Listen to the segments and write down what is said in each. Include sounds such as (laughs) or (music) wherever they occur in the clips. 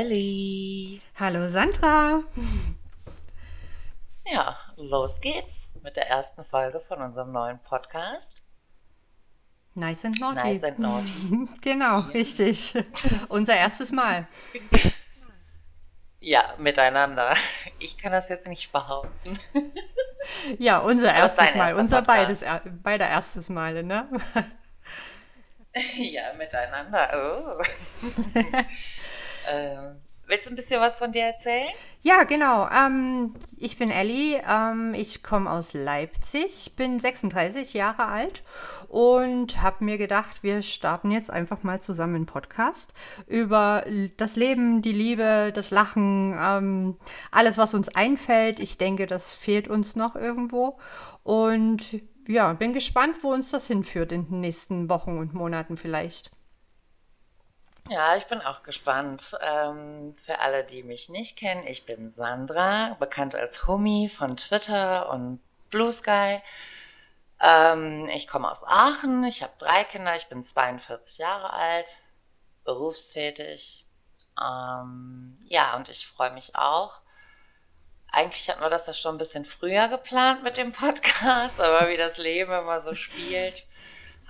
Hallo Ellie. Hallo Sandra. Ja, los geht's mit der ersten Folge von unserem neuen Podcast. Nice and Naughty. Nice and Naughty. (laughs) genau, richtig. (laughs) Unser erstes Mal. Ja, miteinander. Ich kann das jetzt nicht behaupten. (laughs) Ja, unser erstes Mal. Unser Podcast. beides, er- beider erstes Mal, ne? Ja, miteinander. Oh. Ähm, willst du ein bisschen was von dir erzählen? Ja, genau. Ähm, ich bin Elli. Ähm, ich komme aus Leipzig, bin 36 Jahre alt und habe mir gedacht, wir starten jetzt einfach mal zusammen einen Podcast über das Leben, die Liebe, das Lachen, ähm, alles, was uns einfällt. Ich denke, das fehlt uns noch irgendwo. Und ja, bin gespannt, wo uns das hinführt in den nächsten Wochen und Monaten vielleicht. Ja, ich bin auch gespannt. Ähm, für alle, die mich nicht kennen, ich bin Sandra, bekannt als Humi von Twitter und Blue Sky. Ähm, ich komme aus Aachen, ich habe drei Kinder, ich bin 42 Jahre alt, berufstätig. Ähm, ja, und ich freue mich auch. Eigentlich hatten wir das ja schon ein bisschen früher geplant mit dem Podcast, aber wie das Leben immer so spielt,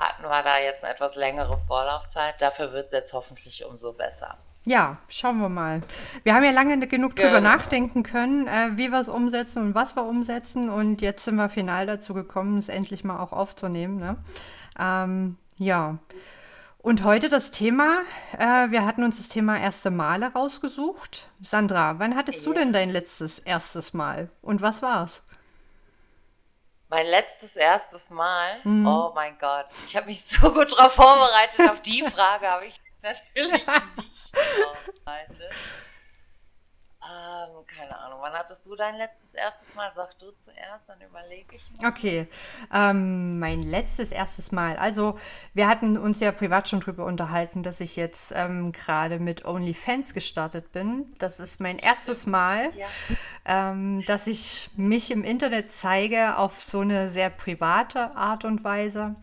hatten wir da jetzt eine etwas längere Vorlaufzeit. Dafür wird es jetzt hoffentlich umso besser. Ja, schauen wir mal. Wir haben ja lange genug drüber Genau. nachdenken können, äh, wie wir es umsetzen und was wir umsetzen. Und jetzt sind wir final dazu gekommen, es endlich mal auch aufzunehmen. Ne? Ähm, ja. Und heute das Thema, äh, wir hatten uns das Thema erste Male rausgesucht. Sandra, wann hattest du Ja. denn dein letztes erstes Mal? Und was war's? Mein letztes erstes Mal, oh mein Gott, ich habe mich (laughs) so gut darauf vorbereitet. Auf die Frage habe ich (laughs) natürlich (laughs) nicht vorbereitet. Ähm, keine Ahnung, wann hattest du dein letztes erstes Mal? Sag du zuerst, dann überlege ich mal. Okay, ähm, mein letztes erstes Mal. Also, wir hatten uns ja privat schon drüber unterhalten, dass ich jetzt ähm, gerade mit OnlyFans gestartet bin. Das ist mein erstes Mal, Ja. ähm, dass ich mich im Internet zeige auf so eine sehr private Art und Weise.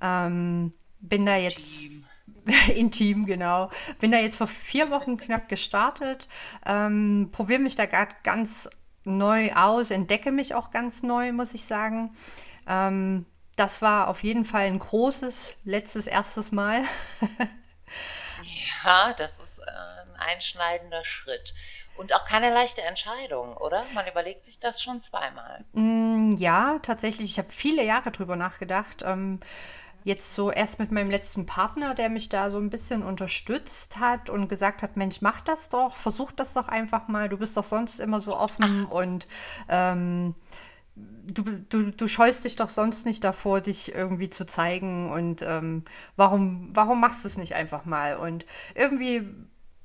Ähm, bin da jetzt Team. (laughs) Intim, genau. Bin da jetzt vor vier Wochen knapp gestartet. Ähm, Probiere mich da gerade ganz neu aus, entdecke mich auch ganz neu, muss ich sagen. Ähm, das war auf jeden Fall ein großes, letztes, erstes Mal. Ja, das ist äh, ein einschneidender Schritt. Und auch keine leichte Entscheidung, oder? Man überlegt sich das schon zweimal. Mm, Ja, tatsächlich. Ich habe viele Jahre drüber nachgedacht. Ähm, jetzt so erst mit meinem letzten Partner, der mich da so ein bisschen unterstützt hat und gesagt hat, Mensch, mach das doch, versuch das doch einfach mal. Du bist doch sonst immer so offen und ähm, du, du, du scheust dich doch sonst nicht davor, dich irgendwie zu zeigen und ähm, warum, warum machst du es nicht einfach mal? Und irgendwie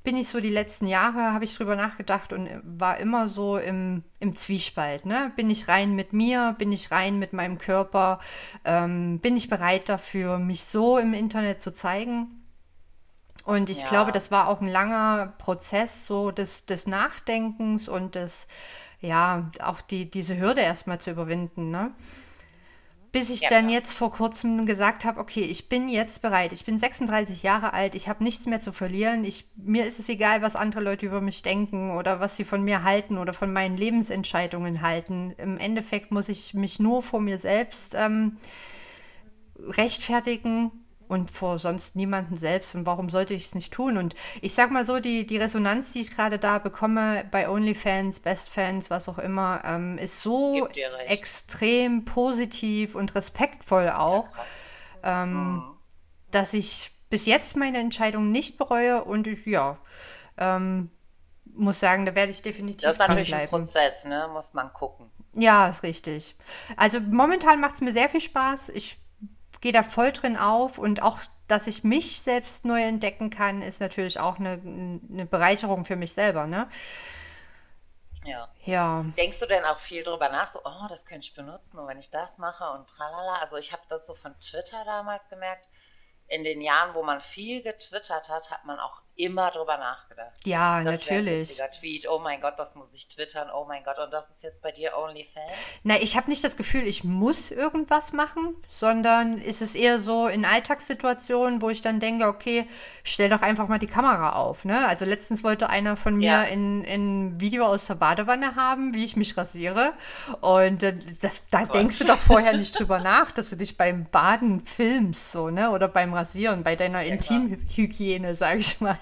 bin ich so die letzten Jahre, habe ich drüber nachgedacht und war immer so im, im Zwiespalt. Ne? Bin ich rein mit mir? Bin ich rein mit meinem Körper? Ähm, bin ich bereit dafür, mich so im Internet zu zeigen? Und ich Ja. glaube, das war auch ein langer Prozess so des, des Nachdenkens und des, ja, auch die, diese Hürde erstmal zu überwinden, ne? Bis ich Ja, dann jetzt vor kurzem gesagt habe, okay, ich bin jetzt bereit. Ich bin 36 Jahre alt, ich habe nichts mehr zu verlieren. Ich, mir ist es egal, was andere Leute über mich denken oder was sie von mir halten oder von meinen Lebensentscheidungen halten. Im Endeffekt muss ich mich nur vor mir selbst ähm, rechtfertigen und vor sonst niemanden selbst. Und warum sollte ich es nicht tun? Und ich sag mal so, die, die Resonanz, die ich gerade da bekomme bei OnlyFans, BestFans, was auch immer, ähm, ist so extrem positiv und respektvoll auch, Krass. ähm, dass ich bis jetzt meine Entscheidung nicht bereue und ich, ja, ähm, muss sagen, da werde ich definitiv Das ist natürlich ein. Prozess, ne? Muss man gucken. Ja, ist richtig. Also momentan macht es mir sehr viel Spaß. Ich gehe da voll drin auf und auch, dass ich mich selbst neu entdecken kann, ist natürlich auch eine, eine Bereicherung für mich selber, ne? Ja. Ja. Denkst du denn auch viel drüber nach, so, oh, das könnte ich benutzen und wenn ich das mache und tralala? Also ich habe das so von Twitter damals gemerkt. In den Jahren, wo man viel getwittert hat, hat man auch immer drüber nachgedacht. Ja, Das ein natürlich. witziger Tweet. Oh mein Gott, das muss ich twittern. Oh mein Gott, und das ist jetzt bei dir OnlyFans? Na, ich habe nicht das Gefühl, ich muss irgendwas machen, sondern es ist eher so in Alltagssituationen, wo ich dann denke, okay, stell doch einfach mal die Kamera auf, ne? Also letztens wollte einer von mir Ja, in, in ein Video aus der Badewanne haben, wie ich mich rasiere. Und äh, das, da denkst du doch vorher nicht drüber nach, dass du dich beim Baden filmst, so, ne? Oder beim Rasieren, bei deiner Ja. Intimhygiene, sag ich mal.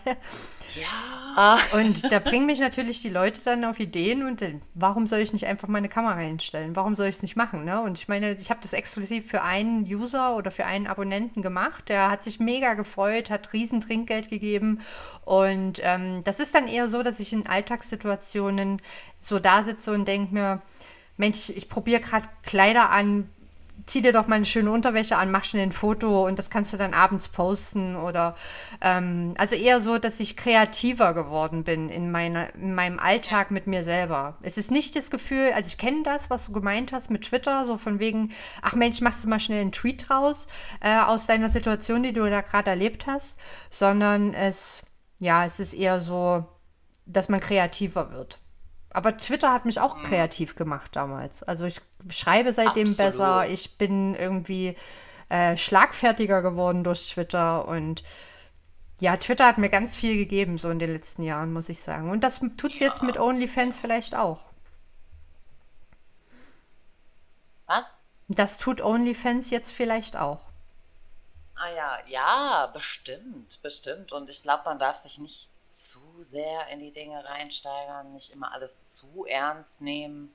Ja. Und da bringen mich natürlich die Leute dann auf Ideen und dann, warum soll ich nicht einfach meine Kamera hinstellen? Warum soll ich es nicht machen? Ne? Und ich meine, ich habe das exklusiv für einen User oder für einen Abonnenten gemacht. Der hat sich mega gefreut, hat riesen Trinkgeld gegeben. Und ähm, das ist dann eher so, dass ich in Alltagssituationen so da sitze und denke mir, Mensch, ich probiere gerade Kleider an, zieh dir doch mal eine schöne Unterwäsche an, mach schnell ein Foto und das kannst du dann abends posten oder ähm, also eher so, dass ich kreativer geworden bin in meiner in meinem Alltag mit mir selber. Es ist nicht das Gefühl, also ich kenne das, was du gemeint hast mit Twitter, so von wegen, ach Mensch, machst du mal schnell einen Tweet raus äh, aus deiner Situation, die du da gerade erlebt hast, sondern es ja, es ist eher so, dass man kreativer wird. Aber Twitter hat mich auch kreativ gemacht damals. Also ich schreibe seitdem besser. Absolut. Ich bin irgendwie äh, schlagfertiger geworden durch Twitter. Und ja, Twitter hat mir ganz viel gegeben, so in den letzten Jahren, muss ich sagen. Und das tut's jetzt mit Ja. OnlyFans vielleicht auch. Was? Das tut OnlyFans jetzt vielleicht auch. Ah ja, ja, bestimmt, bestimmt. Und ich glaube, man darf sich nicht zu sehr in die Dinge reinsteigern, nicht immer alles zu ernst nehmen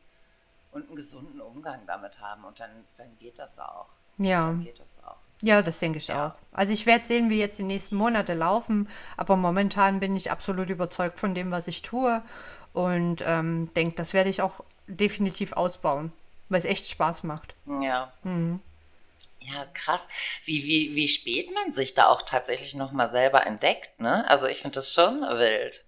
und einen gesunden Umgang damit haben. Und dann, dann geht das auch. Ja. Dann geht das auch. Ja, das denke ich auch. Ja. Also ich werde sehen, wie jetzt die nächsten Monate laufen, aber momentan bin ich absolut überzeugt von dem, was ich tue und ähm, denke, das werde ich auch definitiv ausbauen, weil es echt Spaß macht. Ja. Ja, krass. Wie, wie, wie spät man sich da auch tatsächlich nochmal selber entdeckt, ne? Also ich finde das schon wild.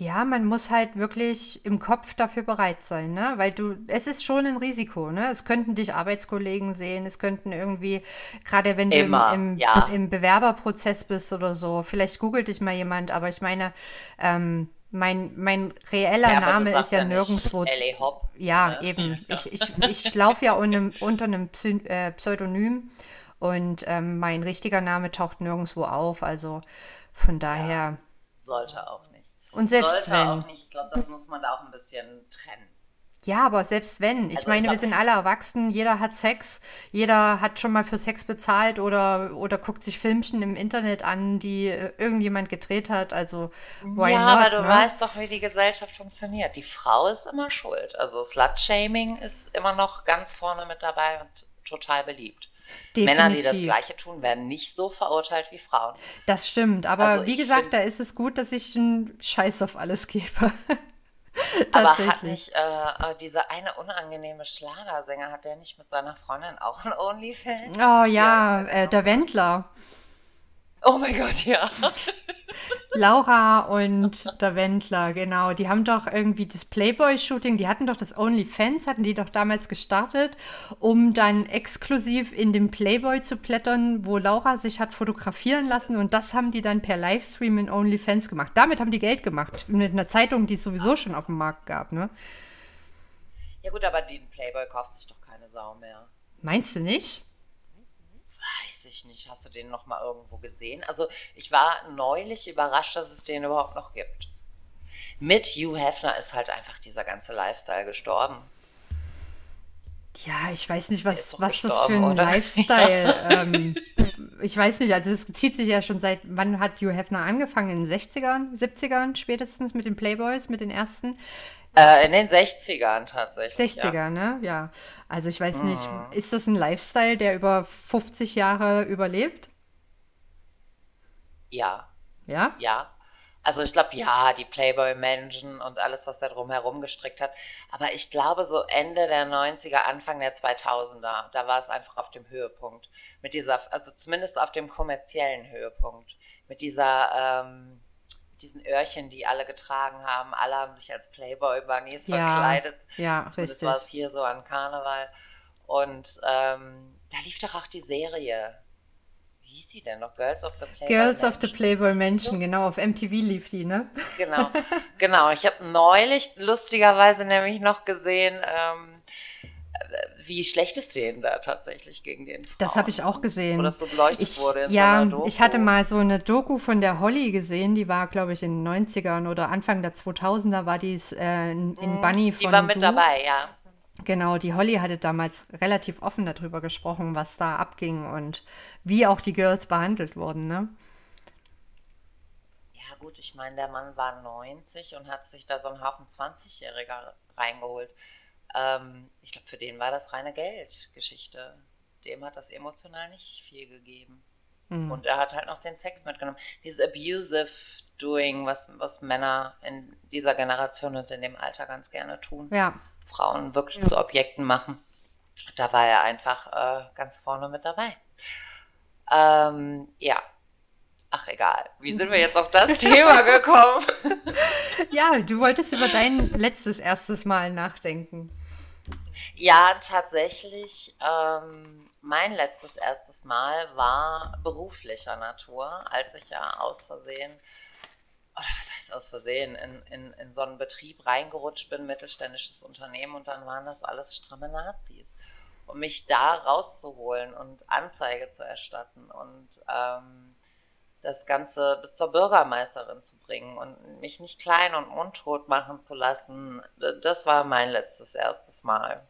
Ja, man muss halt wirklich im Kopf dafür bereit sein, ne? Weil du, es ist schon ein Risiko, ne? Es könnten dich Arbeitskollegen sehen, es könnten irgendwie, gerade wenn du im, Immer, im, ja. im Bewerberprozess bist oder so, vielleicht googelt dich mal jemand, aber ich meine, ähm, mein, mein reeller Ja, Name ist ja ja nirgendwo. Ja, ne? eben. (laughs) Ich, ich, ich laufe ja unter, unter einem Psy äh, Pseudonym und ähm, mein richtiger Name taucht nirgendwo auf. Also von daher. Sollte auch nicht. Und selbst Sollte wenn. auch nicht. Ich glaube, das muss man da auch ein bisschen trennen. Ja, aber selbst wenn. Ich Also ich meine, wir glaube, sind alle erwachsen, jeder hat Sex, jeder hat schon mal für Sex bezahlt oder, oder guckt sich Filmchen im Internet an, die äh, irgendjemand gedreht hat. Also, why Ja, aber not, du ne? weißt doch, wie die Gesellschaft funktioniert. Die Frau ist immer schuld. Also Slut-Shaming ist immer noch ganz vorne mit dabei und total beliebt. Männer, die das Definitiv. Gleiche tun, werden nicht so verurteilt wie Frauen. Das stimmt. Aber Also wie ich gesagt, da ist es gut, dass ich einen Scheiß auf alles gebe. (laughs) (laughs) Aber hat nicht äh, äh, dieser eine unangenehme Schlagersänger, hat der nicht mit seiner Freundin auch ein OnlyFans? Oh ja, der äh, denn der? Wendler. Oh mein Gott, ja. Laura und der Wendler, genau. Die haben doch irgendwie das Playboy-Shooting, die hatten doch das OnlyFans, hatten die doch damals gestartet, um dann exklusiv in dem Playboy zu blättern, wo Laura sich hat fotografieren lassen und das haben die dann per Livestream in OnlyFans gemacht. Damit haben die Geld gemacht, mit einer Zeitung, die es sowieso schon auf dem Markt gab, ne? Ja gut, aber den Playboy kauft sich doch keine Sau mehr. Meinst du nicht? Weiß ich nicht. Hast du den noch mal irgendwo gesehen? Also ich war neulich überrascht, dass es den überhaupt noch gibt. Mit Hugh Hefner ist halt einfach dieser ganze Lifestyle gestorben. Ja, ich weiß nicht, was, was das für ein oder? Lifestyle. (laughs) ähm, ich weiß nicht, also es zieht sich ja schon seit, wann hat Hugh Hefner angefangen? In den 60ern, 70ern spätestens mit den Playboys, mit den ersten? Äh, in den 60ern tatsächlich. 60er, Ja. ne? Ja. Also ich weiß nicht, Mhm. ist das ein Lifestyle, der über 50 Jahre überlebt? ja, Ja? ja. Also ich glaube, ja, die Playboy-Menschen und alles, was da drumherum gestrickt hat. Aber ich glaube, so Ende der 90er, Anfang der 2000er, da war es einfach auf dem Höhepunkt. Mit dieser, also zumindest auf dem kommerziellen Höhepunkt. Mit dieser, ähm, diesen Öhrchen, die alle getragen haben. Alle haben sich als Playboy-Bunnies Ja, verkleidet. ja, Zumindest richtig. war es hier so an Karneval. Und ähm, da lief doch auch die Serie. Wie hieß die denn noch? Girls of the Playboy Girls Mansion. of the Playboy Mansion, genau, auf MTV lief die, ne? Genau, genau. Ich habe neulich lustigerweise nämlich noch gesehen, ähm, wie schlecht es denen da tatsächlich gegen den Frauen. Das habe ich auch gesehen. Wo das so beleuchtet ich, wurde. ja, so ich hatte mal so eine Doku von der Holly gesehen, die war, glaube ich, in den 90ern oder Anfang der 2000er war die äh, in, mhm, Bunny von Die war mit du. dabei, ja. Genau, die Holly hatte damals relativ offen darüber gesprochen, was da abging und wie auch die Girls behandelt wurden, ne? Ja, gut, ich meine, der Mann war 90 und hat sich da so einen Haufen 20-Jähriger reingeholt. Ähm, ich glaube, für den war das reine Geldgeschichte. Dem hat das emotional nicht viel gegeben. Mhm. Und er hat halt noch den Sex mitgenommen. Dieses abusive Doing, was, was Männer in dieser Generation und in dem Alter ganz gerne tun. Ja. Frauen wirklich ja. zu Objekten machen. Da war er einfach äh, ganz vorne mit dabei. Ähm, ja. Ach egal, wie sind wir (laughs) jetzt auf das Thema gekommen? (laughs) ja, du wolltest über dein letztes erstes Mal nachdenken. Ja, tatsächlich. Ähm, mein letztes erstes Mal war beruflicher Natur, als ich ja aus Versehen, oder was heißt aus Versehen, in, in, in so einen Betrieb reingerutscht bin, mittelständisches Unternehmen, und dann waren das alles stramme Nazis. Um mich da rauszuholen und Anzeige zu erstatten und ähm, das Ganze bis zur Bürgermeisterin zu bringen und mich nicht klein und mundtot machen zu lassen, das war mein letztes erstes Mal.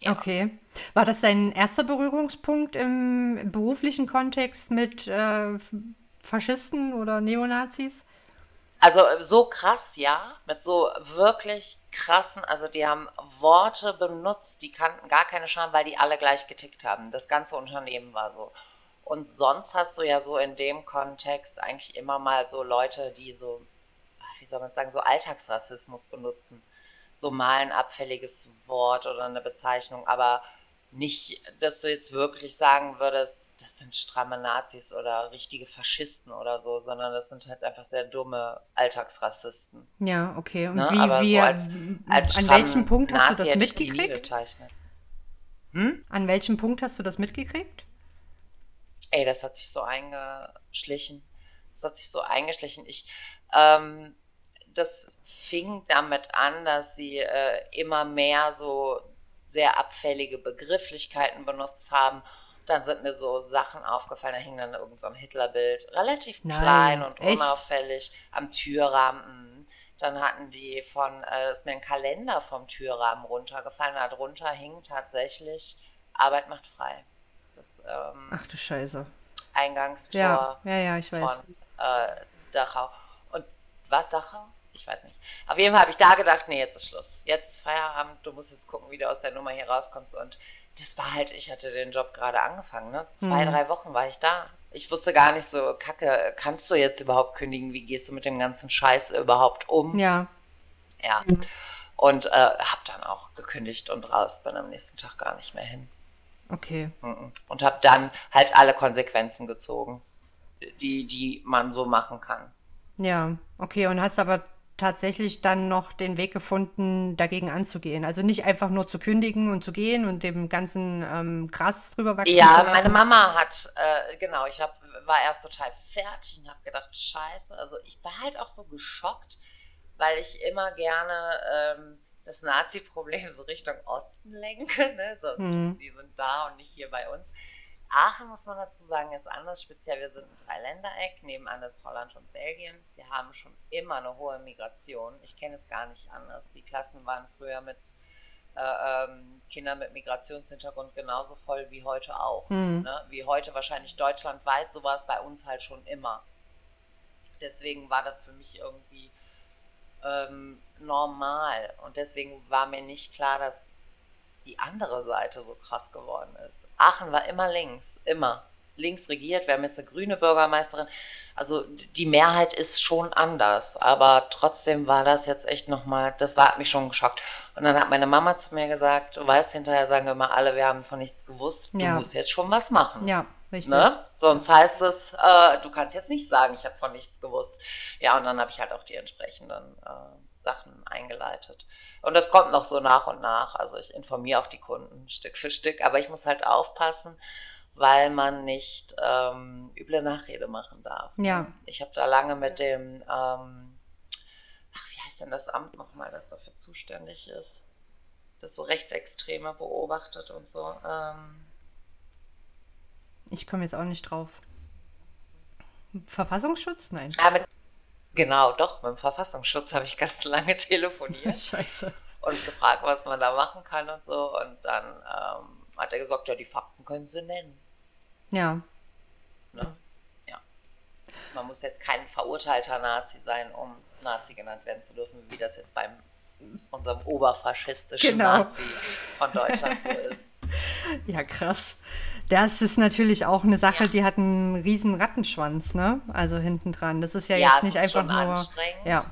Ja. Okay. War das dein erster Berührungspunkt im beruflichen Kontext mit äh, Faschisten oder Neonazis? Also so krass, ja, mit so wirklich krassen, also die haben Worte benutzt, die kannten gar keine Scham, weil die alle gleich getickt haben. Das ganze Unternehmen war so. Und sonst hast du ja so in dem Kontext eigentlich immer mal so Leute, die so, wie soll man sagen, so Alltagsrassismus benutzen. So mal ein abfälliges Wort oder eine Bezeichnung, aber nicht, dass du jetzt wirklich sagen würdest, das sind stramme Nazis oder richtige Faschisten oder so, sondern das sind halt einfach sehr dumme Alltagsrassisten. Ja, okay. Und ne? wie, Aber wie so als, als an welchem Punkt hast Nazi du das mitgekriegt? Hm? An welchem Punkt hast du das mitgekriegt? Ey, das hat sich so eingeschlichen. Das hat sich so eingeschlichen. Ich, ähm, das fing damit an, dass sie äh, immer mehr so sehr abfällige Begrifflichkeiten benutzt haben. Dann sind mir so Sachen aufgefallen, da hing dann irgend so ein Hitlerbild, relativ Nein, klein und echt? unauffällig am Türrahmen. Dann hatten die von, äh, ist mir ein Kalender vom Türrahmen runtergefallen, da drunter hing tatsächlich Arbeit macht frei. Das, ähm, Ach du Scheiße. Eingangstor ja, ja, ja, ich weiß. von äh, Dachau. Und was Dachau? Ich weiß nicht. Auf jeden Fall habe ich da gedacht, nee, jetzt ist Schluss. Jetzt ist Feierabend, du musst jetzt gucken, wie du aus der Nummer hier rauskommst. Und das war halt, ich hatte den Job gerade angefangen, ne? Zwei, mhm. drei Wochen war ich da. Ich wusste gar nicht so, Kacke, kannst du jetzt überhaupt kündigen? Wie gehst du mit dem ganzen Scheiß überhaupt um? Ja. Ja. Und äh, habe dann auch gekündigt und raus, bin am nächsten Tag gar nicht mehr hin. Okay. Und habe dann halt alle Konsequenzen gezogen, die, die man so machen kann. Ja, okay. Und hast aber tatsächlich dann noch den Weg gefunden, dagegen anzugehen. Also nicht einfach nur zu kündigen und zu gehen und dem ganzen ähm, krass drüber wachsen. Ja, meine Mama hat, äh, genau, ich hab, war erst total fertig und habe gedacht, scheiße. Also ich war halt auch so geschockt, weil ich immer gerne ähm, das Nazi-Problem so Richtung Osten lenke. Ne? So, mhm. Die sind da und nicht hier bei uns. Aachen, muss man dazu sagen, ist anders. Speziell, wir sind ein Dreiländereck. Nebenan ist Holland und Belgien. Wir haben schon immer eine hohe Migration. Ich kenne es gar nicht anders. Die Klassen waren früher mit äh, ähm, Kindern mit Migrationshintergrund genauso voll wie heute auch. Mhm. Ne? Wie heute wahrscheinlich deutschlandweit. So war es bei uns halt schon immer. Deswegen war das für mich irgendwie ähm, normal. Und deswegen war mir nicht klar, dass die andere Seite so krass geworden ist. Aachen war immer links, immer links regiert. Wir haben jetzt eine grüne Bürgermeisterin. Also die Mehrheit ist schon anders, aber trotzdem war das jetzt echt nochmal, das war, hat mich schon geschockt. Und dann hat meine Mama zu mir gesagt, du weißt, hinterher sagen wir immer alle, wir haben von nichts gewusst, du musst jetzt schon was machen. Ja, richtig. Ne? Sonst heißt es, äh, du kannst jetzt nicht sagen, ich habe von nichts gewusst. Ja, und dann habe ich halt auch die entsprechenden äh, Sachen eingeleitet. Und das kommt noch so nach und nach. Also ich informiere auch die Kunden Stück für Stück, aber ich muss halt aufpassen. weil man nicht ähm, üble Nachrede machen darf. Ja. Ich habe da lange mit dem, ähm, ach, wie heißt denn das Amt nochmal, das dafür zuständig ist, das so Rechtsextreme beobachtet und so. Ähm, Ich komme jetzt auch nicht drauf. Verfassungsschutz? Nein. ja, mit, genau, doch, mit dem Verfassungsschutz habe ich ganz (laughs) lange telefoniert. (laughs) Scheiße. und gefragt, was man da machen kann und so. Und dann ähm, hat er gesagt, ja, die Fakten können sie nennen. Ja. Ne? Ja. Man muss jetzt kein verurteilter Nazi sein, um Nazi genannt werden zu dürfen, wie das jetzt beim unserem oberfaschistischen Genau. Nazi von Deutschland so (laughs) ist. Ja, krass. Das ist natürlich auch eine Sache, Ja. die hat einen riesen Rattenschwanz, ne? Also hinten dran. Das ist ja, Ja, jetzt nicht einfach schon nur. anstrengend. Ja.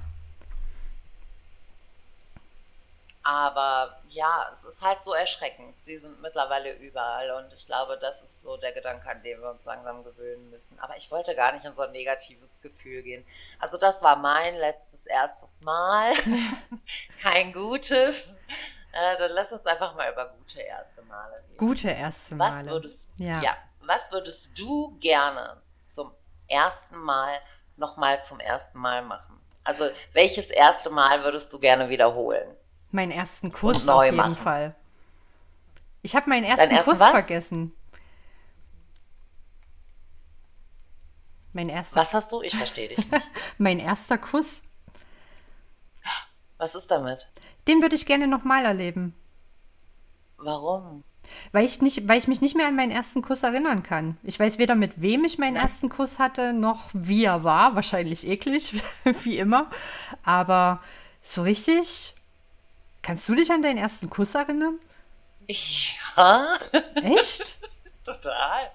Aber ja, es ist halt so erschreckend. Sie sind mittlerweile überall und ich glaube, das ist so der Gedanke, an den wir uns langsam gewöhnen müssen. Aber ich wollte gar nicht in so ein negatives Gefühl gehen. Also das war mein letztes, erstes Mal. (laughs) Kein gutes. Äh, dann lass uns einfach mal über gute erste Male reden. Gute erste Was Male. würdest, Ja. ja. was würdest du gerne zum ersten Mal nochmal zum ersten Mal machen? Also welches erste Mal würdest du gerne wiederholen? Meinen ersten Kuss neu auf jeden machen. Fall. Ich habe meinen ersten ersten Kuss was? vergessen. Mein erster, Was hast du? Ich verstehe dich nicht. (laughs) mein erster Kuss, Was ist damit? Den würde ich gerne nochmal erleben. Warum? Weil ich, nicht, weil ich mich nicht mehr an meinen ersten Kuss erinnern kann. Ich weiß weder, mit wem ich meinen ersten Kuss hatte, noch wie er war. Wahrscheinlich eklig, (laughs) wie immer. Aber so richtig. Kannst du dich an deinen ersten Kuss erinnern? Ja, Echt? (laughs) total.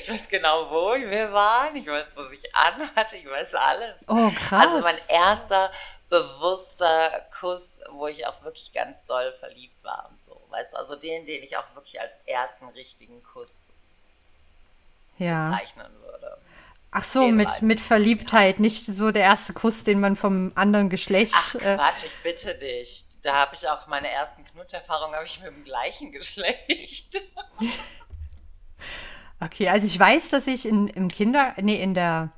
Ich weiß genau, wo wir waren. Ich weiß, was ich anhatte. Ich weiß alles. Oh, krass. Also mein erster bewusster Kuss, wo ich auch wirklich ganz doll verliebt war und so. Weißt du, also den, den ich auch wirklich als ersten richtigen Kuss ja. bezeichnen würde. Ach so, Den mit, mit. Verliebtheit. Nicht so der erste Kuss, den man vom anderen Geschlecht. Ach äh, Quatsch, ich bitte dich. Da habe ich auch meine ersten Knutterfahrungen habe ich mit dem gleichen Geschlecht. (laughs) Okay, also ich weiß, dass ich in, im Kinder, nee, in der,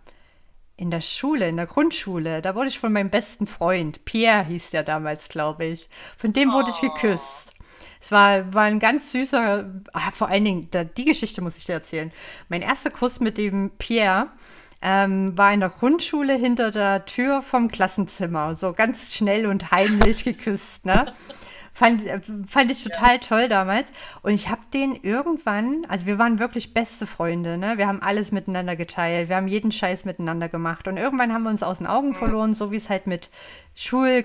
in der Schule, in der Grundschule, da wurde ich von meinem besten Freund, Pierre hieß der damals, glaube ich, von dem wurde ich geküsst. Es war, war ein ganz süßer, ah, vor allen Dingen, da, die Geschichte muss ich dir erzählen. Mein erster Kuss mit dem Pierre ähm, war in der Grundschule hinter der Tür vom Klassenzimmer, so ganz schnell und heimlich geküsst, ne? Fand, äh, fand ich total toll damals. Und ich habe den irgendwann, also wir waren wirklich beste Freunde, ne? Wir haben alles miteinander geteilt, wir haben jeden Scheiß miteinander gemacht. Und irgendwann haben wir uns aus den Augen verloren, so wie es halt mit Schul-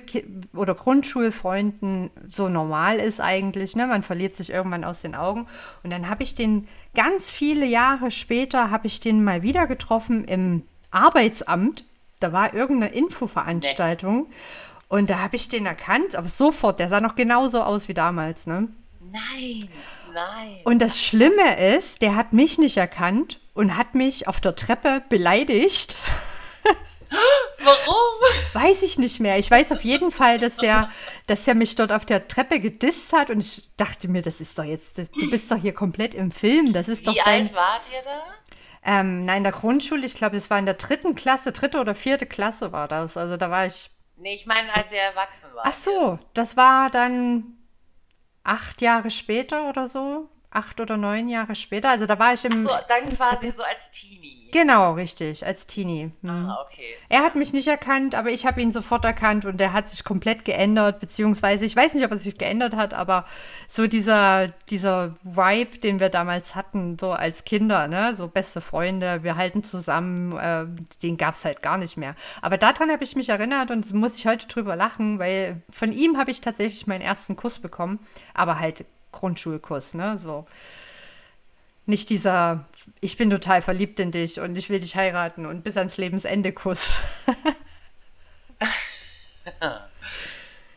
oder Grundschulfreunden so normal ist eigentlich, ne? Man verliert sich irgendwann aus den Augen. Und dann habe ich den ganz viele Jahre später, habe ich den mal wieder getroffen im Arbeitsamt. Da war irgendeine Infoveranstaltung. Und da habe ich den erkannt, aber sofort, der sah noch genauso aus wie damals, ne? Nein, nein. Und das Schlimme ist, der hat mich nicht erkannt und hat mich auf der Treppe beleidigt. (gasps) Warum? Weiß ich nicht mehr. Ich weiß auf jeden Fall, dass er, dass er mich dort auf der Treppe gedisst hat und ich dachte mir, das ist doch jetzt, das, du bist doch hier komplett im Film. Das ist doch Wie dein, alt wart ihr da? ähm, nein, in der Grundschule, ich glaube, es war in der dritten Klasse, dritte oder vierte Klasse war das. Also da war ich Nee, ich meine, als ihr erwachsen wart. Ach so, das war dann acht Jahre später oder so. Acht oder neun Jahre später. Also da war ich im. So, dann quasi so als Teenie. Genau, richtig, als Teenie. Hm. Ah, okay. Er hat mich nicht erkannt, aber ich habe ihn sofort erkannt und er hat sich komplett geändert, beziehungsweise ich weiß nicht, ob er sich geändert hat, aber so dieser, dieser Vibe, den wir damals hatten, so als Kinder, ne, so beste Freunde, wir halten zusammen, äh, den gab es halt gar nicht mehr. Aber daran habe ich mich erinnert und muss ich heute drüber lachen, weil von ihm habe ich tatsächlich meinen ersten Kuss bekommen, aber halt Grundschulkuss, ne, so. Nicht dieser, ich bin total verliebt in dich und ich will dich heiraten und bis ans Lebensende Kuss. (laughs)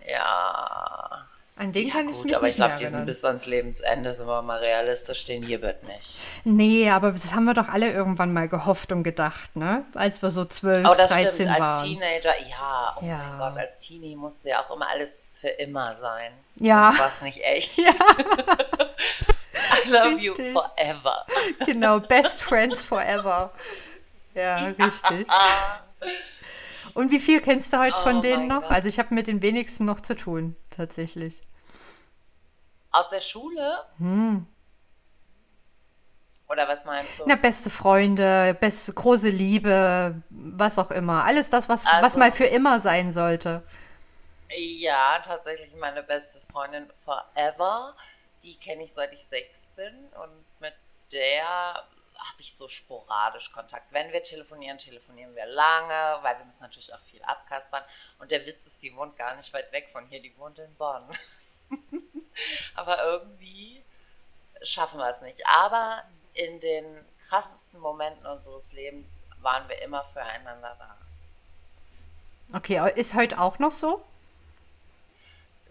Ja. An den ja, kann ich gut, mich aber nicht ich glaube, diesen bis ans Lebensende sind wir mal realistisch, den hier wird nicht. Nee, aber das haben wir doch alle irgendwann mal gehofft und gedacht, ne? Als wir so 12, Aber das 13 stimmt, als waren. Teenager, ja, oh Ja. mein Gott, als Teenie musste ja auch immer alles für immer sein. Ja. Sonst war es nicht echt. Ja. (laughs) love you Richtig. forever. Genau, Best Friends Forever. Ja, richtig. (laughs) Und wie viel kennst du heute von Oh denen mein noch? Gott. Also ich habe mit den wenigsten noch zu tun, tatsächlich. Aus der Schule? Hm. Oder was meinst du? Na, beste Freunde, beste große Liebe, was auch immer. Alles das, was, was Also- mal für immer sein sollte. Ja, tatsächlich meine beste Freundin forever. Die kenne ich seit ich sechs bin und mit der habe ich so sporadisch Kontakt. Wenn wir telefonieren, telefonieren wir lange, weil wir müssen natürlich auch viel abkaspern. Und der Witz ist, sie wohnt gar nicht weit weg von hier, die wohnt in Bonn. (laughs) Aber irgendwie schaffen wir es nicht. Aber in den krassesten Momenten unseres Lebens waren wir immer füreinander da. Okay, ist heute auch noch so?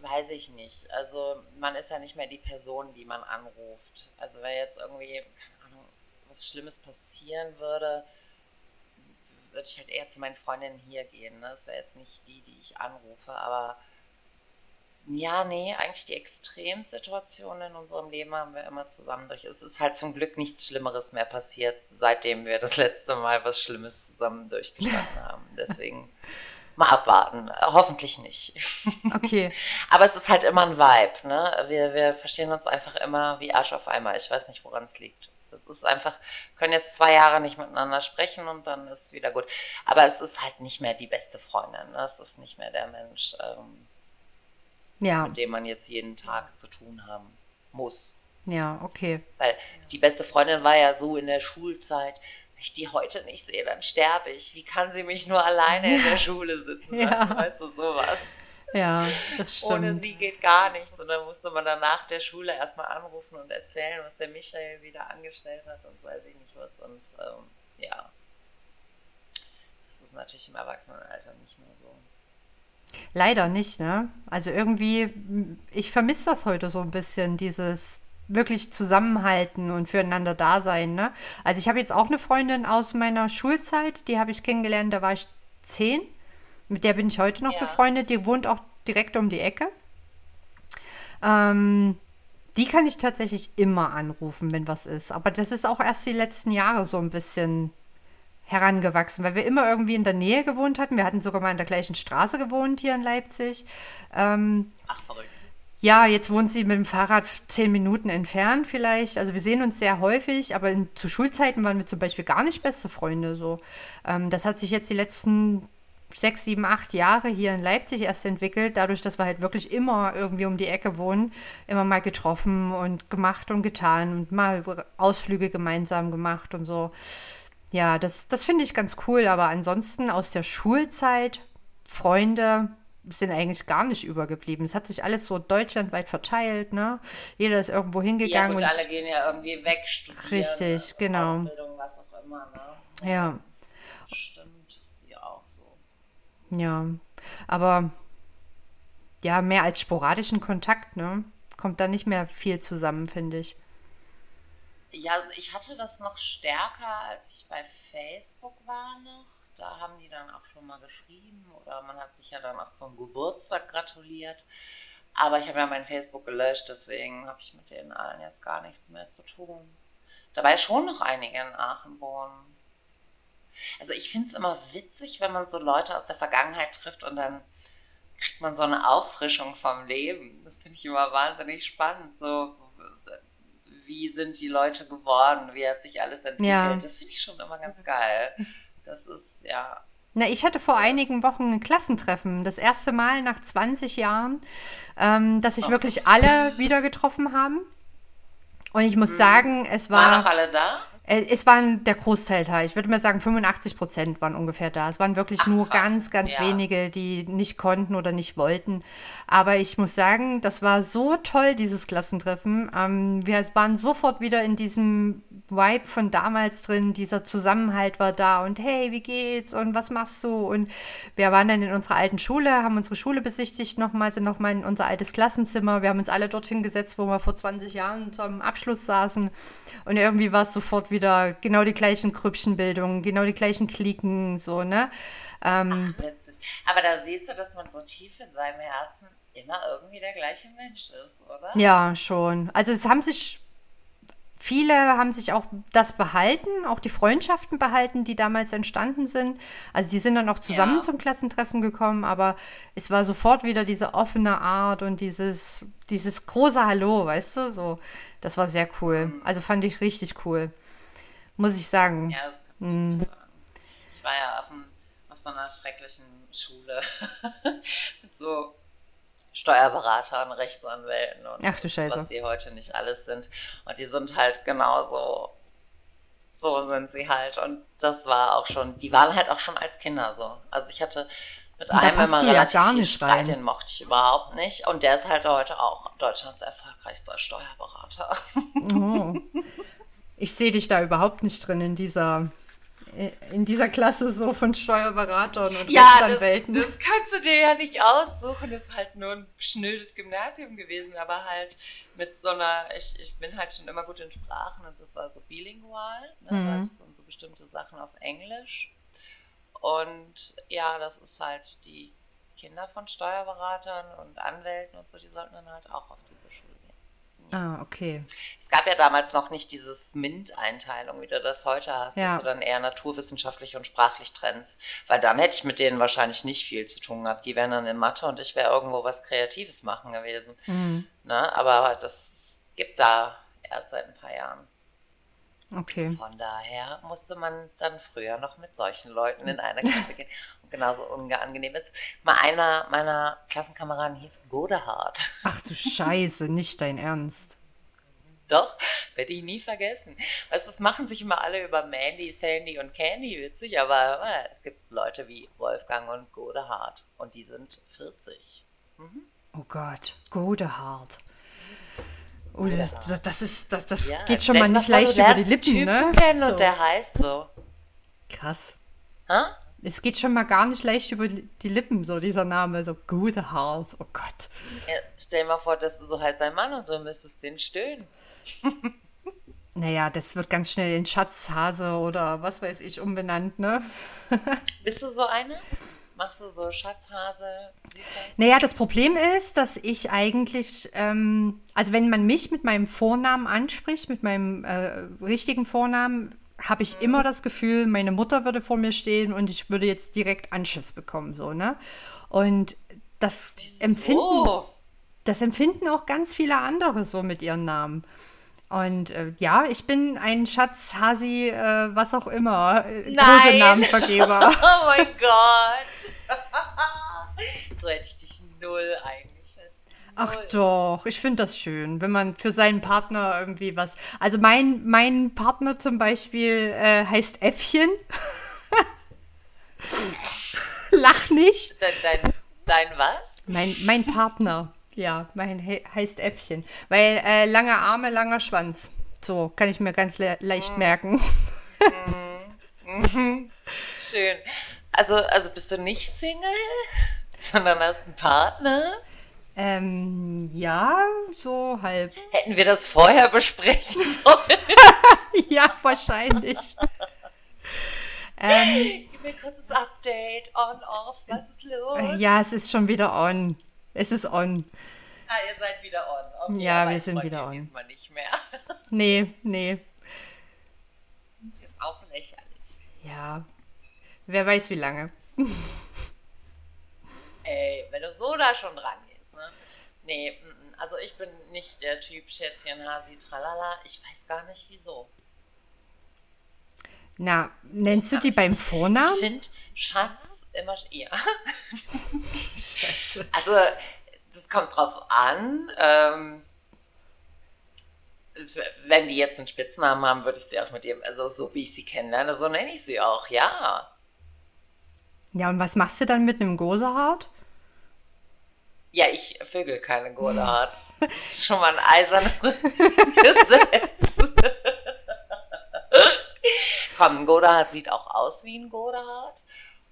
Weiß ich nicht. Also man ist ja nicht mehr die Person, die man anruft. Also wenn jetzt irgendwie, keine Ahnung, was Schlimmes passieren würde, würde ich halt eher zu meinen Freundinnen hier gehen. Ne? Das wäre jetzt nicht die, die ich anrufe. Aber ja, nee, eigentlich die Extremsituationen in unserem Leben haben wir immer zusammen durch. Es ist halt zum Glück nichts Schlimmeres mehr passiert, seitdem wir das letzte Mal was Schlimmes zusammen durchgestanden haben. Deswegen (laughs) mal abwarten. Hoffentlich nicht. (laughs) Okay. Aber es ist halt immer ein Vibe, ne? Wir, wir verstehen uns einfach immer wie Arsch auf Eimer. Ich weiß nicht, woran es liegt. Das ist einfach, können jetzt zwei Jahre nicht miteinander sprechen und dann ist wieder gut. Aber es ist halt nicht mehr die beste Freundin. Ne? Es ist nicht mehr der Mensch, ähm, Ja, mit dem man jetzt jeden Tag zu tun haben muss. ja, okay. Weil die beste Freundin war ja so in der Schulzeit, wenn ich die heute nicht sehe, dann sterbe ich. Wie kann sie mich nur alleine in der Schule sitzen Ja. lassen? Weißt du, sowas. Ja, das Ohne stimmt. sie geht gar nichts. Und dann musste man dann nach der Schule erstmal anrufen und erzählen, was der Michael wieder angestellt hat und weiß ich nicht was. Und ähm, ja, das ist natürlich im Erwachsenenalter nicht mehr so. Leider nicht, ne? Also irgendwie, ich vermisse das heute so ein bisschen, dieses wirklich Zusammenhalten und füreinander da sein, ne? Also ich habe jetzt auch eine Freundin aus meiner Schulzeit, die habe ich kennengelernt, da war ich zehn. Mit der bin ich heute noch Ja. befreundet, die wohnt auch direkt um die Ecke. Ähm, die kann ich tatsächlich immer anrufen, wenn was ist. Aber das ist auch erst die letzten Jahre so ein bisschen herangewachsen, weil wir immer irgendwie in der Nähe gewohnt hatten. Wir hatten sogar mal in der gleichen Straße gewohnt hier in Leipzig. Ähm, Ach, verrückt. Ja, jetzt wohnt sie mit dem Fahrrad zehn Minuten entfernt vielleicht. Also wir sehen uns sehr häufig, aber in, zu Schulzeiten waren wir zum Beispiel gar nicht beste Freunde. So, ähm, das hat sich jetzt die letzten sechs, sieben, acht Jahre hier in Leipzig erst entwickelt, dadurch, dass wir halt wirklich immer irgendwie um die Ecke wohnen, immer mal getroffen und gemacht und getan und mal Ausflüge gemeinsam gemacht und so. Ja, das, das finde ich ganz cool, aber ansonsten aus der Schulzeit, Freunde sind eigentlich gar nicht übergeblieben. Es hat sich alles so deutschlandweit verteilt, ne? Jeder ist irgendwo Ja, hingegangen gut, und alle gehen ja irgendwie weg, studieren. Richtig, genau. Ausbildung, was auch immer, ne? ja, Stimmt, ist ja auch so. ja, aber ja, mehr als sporadischen Kontakt, ne? Kommt da nicht mehr viel zusammen, finde ich. Ja, ich hatte das noch stärker, als ich bei Facebook war noch. Da haben die dann auch schon mal geschrieben oder man hat sich ja dann auch zum Geburtstag gratuliert. Aber ich habe ja mein Facebook gelöscht, deswegen habe ich mit denen allen jetzt gar nichts mehr zu tun. Dabei schon noch einige in Aachen wohnen. Also ich finde es immer witzig, wenn man so Leute aus der Vergangenheit trifft und dann kriegt man so eine Auffrischung vom Leben. Das finde ich immer wahnsinnig spannend. So, wie sind die Leute geworden? Wie hat sich alles entwickelt? Ja. Das finde ich schon immer ganz geil. Das ist, ja, Na, ich hatte vor einigen Wochen ein Klassentreffen. Das erste Mal nach 20 Jahren, ähm, dass sich Oh. wirklich alle wieder getroffen haben. Und ich muss sagen, es waren war. noch alle da? Äh, Es waren der Großteil da. Ich würde mal sagen, 85 Prozent waren ungefähr da. Es waren wirklich Ach, nur krass. ganz, ganz Ja. wenige, die nicht konnten oder nicht wollten. Aber ich muss sagen, das war so toll, dieses Klassentreffen. Ähm, wir waren sofort wieder in diesem Vibe von damals drin. Dieser Zusammenhalt war da und hey, wie geht's und was machst du? Und wir waren dann in unserer alten Schule, haben unsere Schule besichtigt nochmal, sind nochmal in unser altes Klassenzimmer. Wir haben uns alle dorthin gesetzt, wo wir vor 20 Jahren zum Abschluss saßen. Und irgendwie war es sofort wieder genau die gleichen Grüppchenbildungen, genau die gleichen Klicken, so, ne? Ähm, Ach, witzig. Aber da siehst du, dass man so tief in seinem Herzen immer irgendwie der gleiche Mensch ist, oder? ja, schon. Also es haben sich viele haben sich auch das behalten, auch die Freundschaften behalten, die damals entstanden sind. Also die sind dann auch zusammen Ja. zum Klassentreffen gekommen, aber es war sofort wieder diese offene Art und dieses, dieses große Hallo, weißt du? So, das war sehr cool. Also fand ich richtig cool. Muss ich sagen. Ja, das kann ich nicht sagen. Ich war ja auf, dem, auf so einer schrecklichen Schule (laughs) mit so Steuerberatern, Rechtsanwälten und Ach was die heute nicht alles sind. Und die sind halt genauso, so sind sie halt. Und das war auch schon, die waren halt auch schon als Kinder so. Also ich hatte mit einem immer ja relativ gar viel Streit, den mochte ich überhaupt nicht. Und der ist halt heute auch Deutschlands erfolgreichster Steuerberater. Oh. (laughs) Ich sehe dich da überhaupt nicht drin in dieser, in dieser Klasse so von Steuerberatern und Ja, das, Rechtsanwälten. das kannst du dir ja nicht aussuchen. Das ist halt nur ein schnödes Gymnasium gewesen, aber halt mit so einer, ich, ich bin halt schon immer gut in Sprachen und das war so bilingual. Ne? Mhm. Da hattest du dann so bestimmte Sachen auf Englisch. Und ja, das ist halt die Kinder von Steuerberatern und Anwälten und so, die sollten dann halt auch auf diese Schule. Ah, okay. Es gab ja damals noch nicht dieses MINT-Einteilung, wie du das heute hast, Ja. dass du dann eher naturwissenschaftlich und sprachlich trennst. Weil dann hätte ich mit denen wahrscheinlich nicht viel zu tun gehabt. Die wären dann in Mathe und ich wäre irgendwo was Kreatives machen gewesen. Mhm. Ne? Aber das gibt's ja erst seit ein paar Jahren. Okay. Von daher musste man dann früher noch mit solchen Leuten in einer Klasse gehen. Und genauso unangenehm ist. Mal einer meiner Klassenkameraden hieß Godehard. Ach du Scheiße, nicht dein Ernst. Doch, werde ich nie vergessen. Weißt du, es machen sich immer alle über Mandy, Sandy und Candy witzig, aber äh, es gibt Leute wie Wolfgang und Godehard und die sind 40. Oh Gott, Godehard. Oh, das, das, das ist, das, das Ja, geht schon mal nicht leicht über die Lippen, einen ne? Typen kennen So. und der heißt so. Krass. Hä? Es geht schon mal gar nicht leicht über die Lippen, so dieser Name, so Godehard. Oh Gott. Ja, stell dir mal vor, dass so heißt dein Mann und du müsstest den stöhnen. (laughs) Naja, das wird ganz schnell in Schatzhase oder was weiß ich umbenannt, ne? Bist du so eine? Machst du so Schatzhase, Süße? Naja, das Problem ist, dass ich eigentlich, ähm, also wenn man mich mit meinem Vornamen anspricht, mit meinem äh, richtigen Vornamen, habe ich immer das Gefühl, meine Mutter würde vor mir stehen und ich würde jetzt direkt Anschiss bekommen, so, ne? Und das empfinden, Oh, das empfinden auch ganz viele andere so mit ihren Namen. Und äh, ja, ich bin ein Schatzhasi, äh, was auch immer, äh, große. Namenvergeber. (laughs) oh mein Gott. (laughs) so hätte ich dich null eingeschätzt. Ach Null. doch, ich finde das schön, wenn man für seinen Partner irgendwie was. Also mein, mein Partner zum Beispiel äh, heißt Äffchen. (laughs) Lach nicht. Dein, dein, dein was? Mein, mein Partner, ja, mein he heißt Äffchen. Weil äh, lange Arme, langer Schwanz. So, kann ich mir ganz le leicht merken. (laughs) Schön. Also, also bist du nicht Single, sondern hast einen Partner? Ähm, ja, so halb. Hätten wir das vorher besprechen (laughs) sollen? (laughs) ja, wahrscheinlich. ähm, Gib mir ein kurzes Update. On, off, was ist los? ja, es ist schon wieder on. Es ist on. Ah, ihr seid wieder on. Okay, Ja, wir sind wieder on. Diesmal nicht mehr. (laughs) Nee, nee. ist jetzt auch lächerlich. Ja. Wer weiß wie lange. Ey, wenn du so da schon dran gehst, ne? Nee, mm, mm, also ich bin nicht der Typ Schätzchen, Hasi, tralala. Ich weiß gar nicht wieso. Na, nennst du die beim Ich Vornamen? finde Schatz immer. Ja. also, das kommt drauf an. Ähm, wenn die jetzt einen Spitznamen haben, würde ich sie auch mit ihrem, also so wie ich sie kennenlerne, so nenne ich sie auch, ja. Ja, und was machst du dann mit einem Gosehart? Ja, ich vögel keine Godards. Das ist schon mal ein eisernes (laughs) Gesetz. (laughs) Komm, ein Godard sieht auch aus wie ein Godard.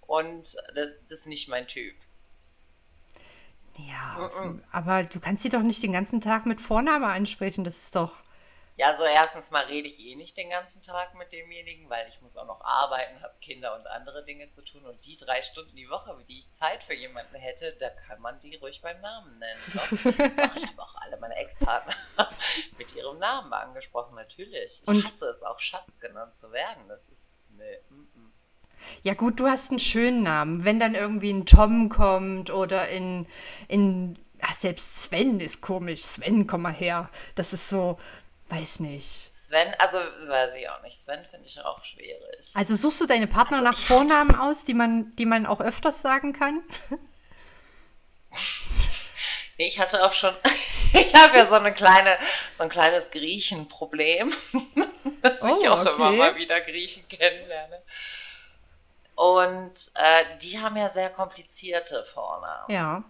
Und das ist nicht mein Typ. Ja, aber du kannst sie doch nicht den ganzen Tag mit Vorname ansprechen. Das ist doch. Ja, so erstens mal rede ich eh nicht den ganzen Tag mit demjenigen, weil ich muss auch noch arbeiten, habe Kinder und andere Dinge zu tun. Und die drei Stunden die Woche, die ich Zeit für jemanden hätte, da kann man die ruhig beim Namen nennen. (laughs) Doch, doch ich habe auch alle meine Ex-Partner (laughs) mit ihrem Namen angesprochen, natürlich. Ich Und hasse es auch, Schatz genannt zu werden. Das ist, nee, mm, mm. ja gut, du hast einen schönen Namen. Wenn dann irgendwie ein Tom kommt oder in, in ach, selbst Sven ist komisch. Sven, komm mal her. Das ist so, weiß nicht. Sven, also weiß ich auch nicht. Sven finde ich auch schwierig. Also suchst du deine Partner Also nach ich Vornamen aus, die man, die man auch öfters sagen kann? (laughs) Nee, ich hatte auch schon, (laughs) ich habe ja so eine kleine, so ein kleines Griechenproblem, (laughs) dass ich Oh, auch immer okay. mal wieder Griechen kennenlerne. Und äh, die haben ja sehr komplizierte Vornamen. Ja.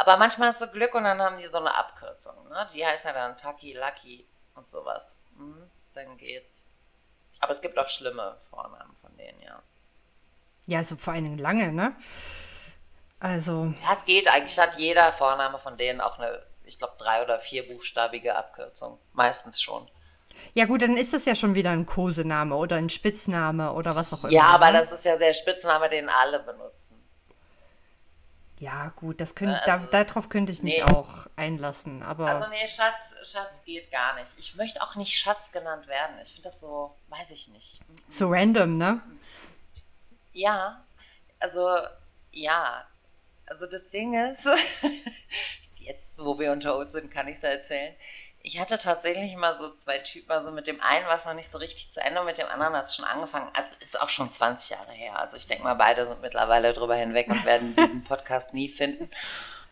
Aber manchmal hast du Glück und dann haben die so eine Abkürzung. Ne? Die heißen ja dann Taki, Lucky und sowas. Mhm, dann geht's. Aber es gibt auch schlimme Vornamen von denen, ja. Ja, so vor allen Dingen lange, ne? Also, Ja, es geht. Eigentlich hat jeder Vorname von denen auch eine, ich glaube, drei- oder vierbuchstabige Abkürzung. Meistens schon. ja gut, dann ist das ja schon wieder ein Kosename oder ein Spitzname oder was auch immer. Ja, aber ne? das ist ja der Spitzname, den alle benutzen. Ja, gut, das könnte, Also, da, darauf könnte ich mich nee. auch einlassen, aber Also nee, Schatz, Schatz geht gar nicht. Ich möchte auch nicht Schatz genannt werden. Ich finde das so, weiß ich nicht. so random, ne? Ja, also ja. Also das Ding ist, (laughs) jetzt wo wir unter uns sind, kann ich es erzählen. Ich hatte tatsächlich mal so zwei Typen, also mit dem einen war es noch nicht so richtig zu Ende, mit dem anderen hat es schon angefangen. Also ist auch schon 20 Jahre her. Also ich denke mal, beide sind mittlerweile drüber hinweg und werden (laughs) diesen Podcast nie finden.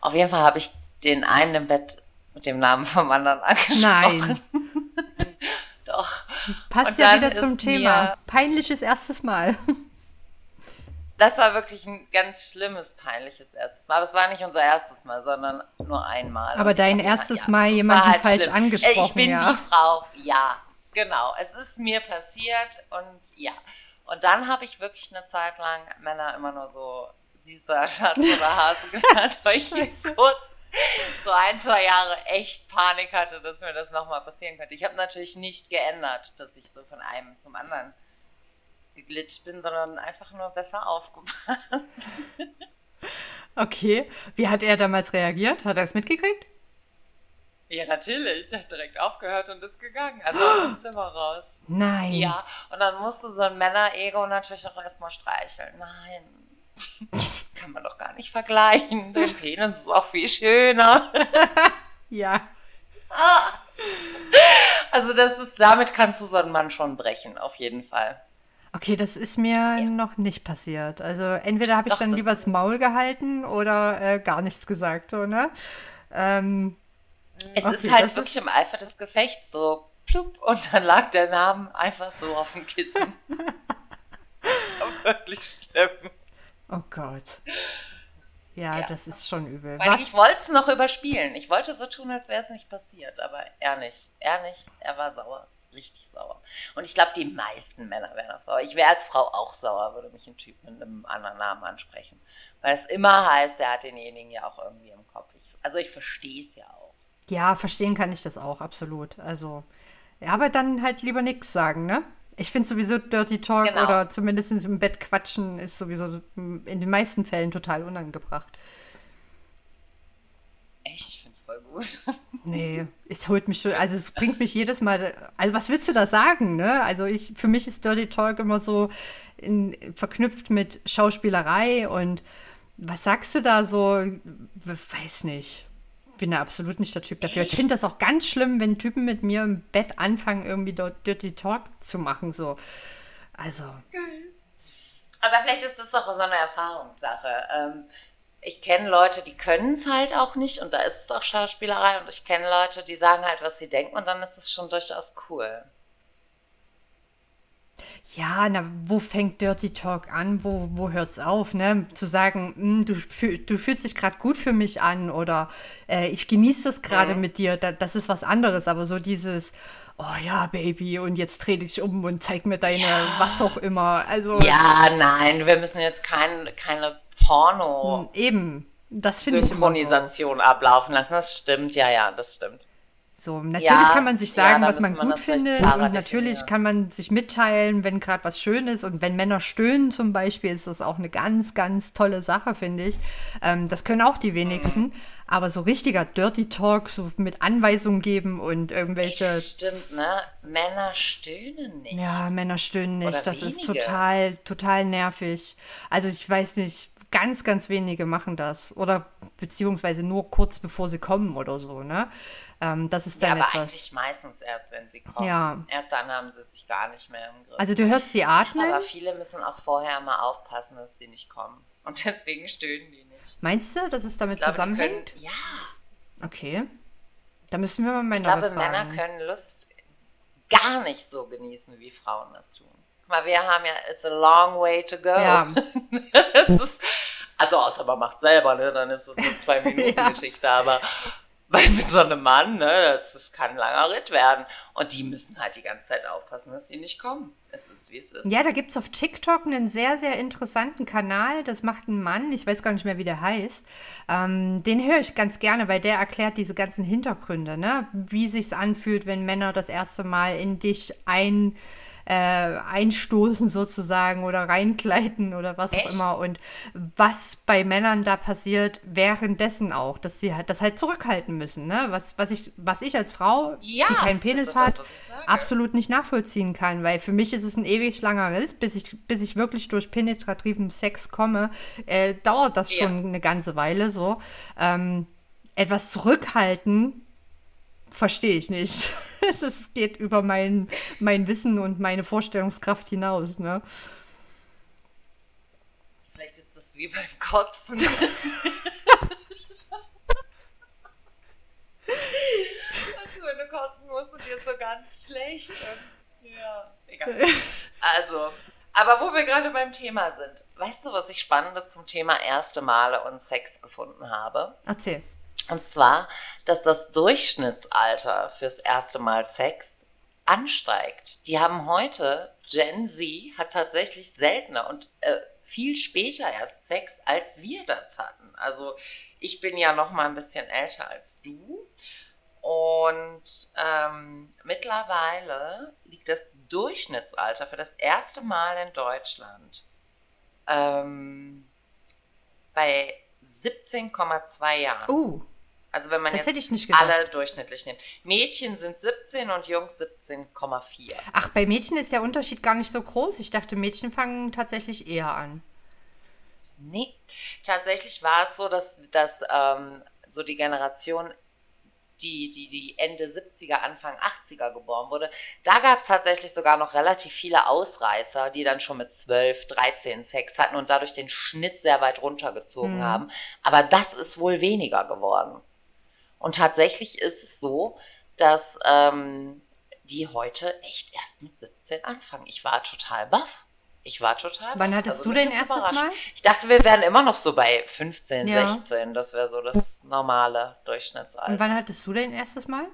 Auf jeden Fall habe ich den einen im Bett mit dem Namen vom anderen angesprochen. Nein. (laughs) Doch. Passt Und ja wieder zum Thema. Peinliches erstes Mal. Das war wirklich ein ganz schlimmes, peinliches erstes Mal. Aber es war nicht unser erstes Mal, sondern nur einmal. Aber Und dein erstes es Mal war jemanden falsch schlimm. angesprochen, Ich bin ja. die Frau, ja, genau. Es ist mir passiert und ja. Und dann habe ich wirklich eine Zeit lang Männer immer nur so süßer (laughs) Schatz oder Hase (laughs) genannt, weil ich kurz so ein, zwei Jahre echt Panik hatte, dass mir das nochmal passieren könnte. Ich habe natürlich nicht geändert, dass ich so von einem zum anderen geglitscht bin, sondern einfach nur besser aufgepasst. (laughs) Okay. Wie hat er damals reagiert? Hat er es mitgekriegt? Ja, natürlich. Der hat direkt aufgehört und ist gegangen. Also (gasps) aus dem Zimmer raus. Nein. Ja, und dann musst du so ein Männer-Ego natürlich auch erstmal streicheln. Nein. (laughs) Das kann man doch gar nicht vergleichen. Dein Penis ist auch viel schöner. (laughs) Ja. Also das ist, damit kannst du so einen Mann schon brechen, auf jeden Fall. Okay, das ist mir noch nicht passiert. Also entweder habe ich Doch, dann lieber das ist- Maul gehalten oder äh, gar nichts gesagt, so, ne? Ähm, Es Okay, ist halt wirklich im Eifer des Gefechts so plupp und dann lag der Name einfach so auf dem Kissen. (laughs) wirklich schlimm. oh Gott. Ja, Ja. das ist schon übel. Weil Was? ich wollte es noch überspielen. Ich wollte so tun, als wäre es nicht passiert, aber er nicht. Er nicht. Er war sauer. Richtig sauer. Und ich glaube, die meisten Männer wären auch sauer. Ich wäre als Frau auch sauer, würde mich ein Typ mit einem anderen Namen ansprechen. Weil es immer heißt, er hat denjenigen ja auch irgendwie im Kopf. Ich, also ich verstehe es ja auch. Ja, verstehen kann ich das auch, absolut. Also, ja, aber dann halt lieber nichts sagen, ne? Ich finde sowieso Dirty Talk Genau. oder zumindest im Bett quatschen ist sowieso in den meisten Fällen total unangebracht. Echt, ich voll gut. (laughs) Nee, es holt mich schon, also es bringt mich jedes Mal, also was willst du da sagen, ne? Also ich, für mich ist Dirty Talk immer so in, verknüpft mit Schauspielerei und was sagst du da so? Weiß nicht. Bin da absolut nicht der Typ dafür. Ich finde das auch ganz schlimm, wenn Typen mit mir im Bett anfangen, irgendwie dort Dirty Talk zu machen, so. Also, Aber vielleicht ist das doch so eine Erfahrungssache. Ähm, ich kenne Leute, die können es halt auch nicht und da ist es auch Schauspielerei und ich kenne Leute, die sagen halt, was sie denken und dann ist es schon durchaus cool. Ja, na, wo fängt Dirty Talk an? Wo, wo hört's auf, ne? Zu sagen, hm, du, fühl, du fühlst dich gerade gut für mich an oder äh, ich genieße das gerade mit dir, da, das ist was anderes. Aber so dieses, oh ja, Baby, und jetzt dreh dich um und zeig mir deine, was auch immer. Also Ja, nein, wir müssen jetzt kein, keine Porno-Synchronisation eben, das finde ich immer so. ablaufen lassen. Das stimmt, ja, ja, das stimmt. So, natürlich Ja, kann man sich ja, sagen, da was man gut findet und natürlich kann man sich mitteilen, wenn gerade was schön ist und wenn Männer stöhnen zum Beispiel, ist das auch eine ganz, ganz tolle Sache, finde ich. Ähm, das können auch die Mhm. wenigsten, aber so richtiger Dirty Talk, so mit Anweisungen geben und irgendwelche, das stimmt, ne? Männer stöhnen ja, nicht. Männer stöhnen nicht, Oder das ist wenige. total, total nervig. Also ich weiß nicht, ganz, ganz wenige machen das oder beziehungsweise nur kurz bevor sie kommen oder so, ne? Ähm, das ist Ja, dann aber etwas. eigentlich meistens erst, wenn sie kommen. Ja. Erst dann haben sie sich gar nicht mehr im Griff. Also du hörst sie ich glaube atmen? aber, viele müssen auch vorher mal aufpassen, dass sie nicht kommen. Und (laughs) deswegen stöhnen die nicht. Meinst du, dass es damit Ich glaube, die können, zusammenhängt? ja, Okay. Da müssen wir mal ich meine glaube, Männer fragen. können Lust gar nicht so genießen, wie Frauen das tun. Mal, wir haben ja, it's a long way to go. Ja. (laughs) ist, also außer man macht selber, ne, dann ist es eine zwei (laughs) Minuten Ja. Geschichte, aber weil mit so einem Mann, ne, das, das kann ein langer Ritt werden. Und die müssen halt die ganze Zeit aufpassen, dass sie nicht kommen. Es ist, wie es ist. Ja, da gibt es auf TikTok einen sehr, sehr interessanten Kanal. Das macht ein Mann, ich weiß gar nicht mehr, wie der heißt. Ähm, den höre ich ganz gerne, weil der erklärt diese ganzen Hintergründe, ne? Wie sich's anfühlt, wenn Männer das erste Mal in dich ein, äh, einstoßen sozusagen oder reinkleiden oder was auch Echt? immer. Und was bei Männern da passiert, währenddessen auch, dass sie halt das halt zurückhalten müssen, ne? Was, was, ich, was ich als Frau, Ja, die keinen Penis hat, das, absolut nicht nachvollziehen kann, weil für mich ist es ein ewig langer Ritt, bis ich, bis ich wirklich durch penetrativen Sex komme, äh, dauert das Ja. schon eine ganze Weile so. Ähm, etwas zurückhalten verstehe ich nicht. (laughs) (laughs) Das geht über mein, mein Wissen und meine Vorstellungskraft hinaus, ne? Vielleicht ist das wie beim Kotzen. also, wenn du kotzen musst und dir ist so ganz schlecht. Und, ja, egal. Also, aber wo wir gerade beim Thema sind, weißt du, was ich Spannendes zum Thema erste Male und Sex gefunden habe? Erzähl. Und zwar, dass das Durchschnittsalter fürs erste Mal Sex ansteigt. Die haben heute, Gen Z hat tatsächlich seltener und äh, viel später erst Sex, als wir das hatten. Also ich bin ja noch mal ein bisschen älter als du. Und ähm, mittlerweile liegt das Durchschnittsalter für das erste Mal in Deutschland ähm, bei 17,2 Jahren. Oh, Also wenn man das jetzt hätte ich nicht gedacht. alle durchschnittlich nimmt. Mädchen sind 17 und Jungs 17,4. Ach, bei Mädchen ist der Unterschied gar nicht so groß. Ich dachte, Mädchen fangen tatsächlich eher an. Nee, tatsächlich war es so, dass, dass ähm, so die Generation, die, die, die Ende 70er, Anfang 80er geboren wurde, da gab es tatsächlich sogar noch relativ viele Ausreißer, die dann schon mit 12, 13 Sex hatten und dadurch den Schnitt sehr weit runtergezogen Mhm. haben. Aber das ist wohl weniger geworden. Und tatsächlich ist es so, dass ähm, die heute echt erst mit 17 anfangen. Ich war total baff. Ich war total Wann hattest Also du dein hat's erstes. Mal? Ich dachte, wir wären immer noch so bei 15, Ja. 16. Das wäre so das normale Durchschnittsalter. Und wann hattest du dein erstes Mal?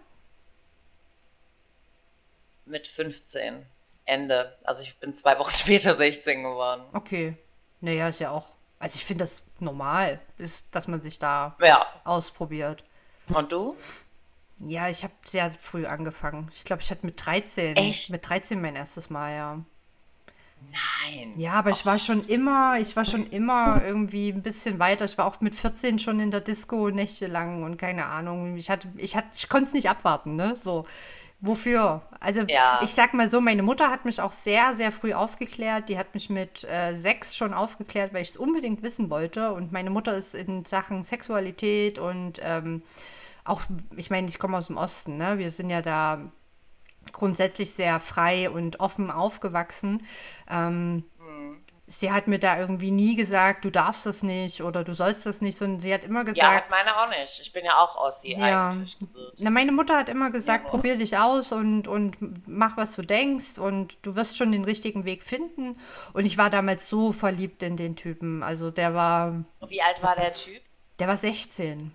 Mit 15. Ende. Also ich bin zwei Wochen (laughs) später 16 geworden. Okay. Naja, ist ja auch. Also ich finde das normal, ist, dass man sich da Ja. ausprobiert. Und du? Ja, ich habe sehr früh angefangen. Ich glaube, ich hatte mit 13. Echt? Mit 13 mein erstes Mal, ja. Nein. Ja, aber ich war schon immer, ich war schon immer irgendwie ein bisschen weiter. Ich war auch mit 14 schon in der Disco nächtelang und keine Ahnung. Ich hatte, ich hatte, ich konnte es nicht abwarten, ne? So. Wofür? Also Ja. ich sag mal so, meine Mutter hat mich auch sehr, sehr früh aufgeklärt. Die hat mich mit äh, sechs schon aufgeklärt, weil ich es unbedingt wissen wollte. Und meine Mutter ist in Sachen Sexualität und ähm, auch, ich meine, ich komme aus dem Osten, ne? Wir sind ja da grundsätzlich sehr frei und offen aufgewachsen. Ähm, Sie hat mir da irgendwie nie gesagt, du darfst das nicht oder du sollst das nicht, sondern sie hat immer Ja, gesagt, hat meine auch nicht. Ich bin ja auch Ossi ja. eigentlich. Na, meine Mutter hat immer gesagt, Ja. probier dich aus und, und mach, was du denkst und du wirst schon den richtigen Weg finden. Und ich war damals so verliebt in den Typen. Also der war, Wie alt war der Typ? der war 16.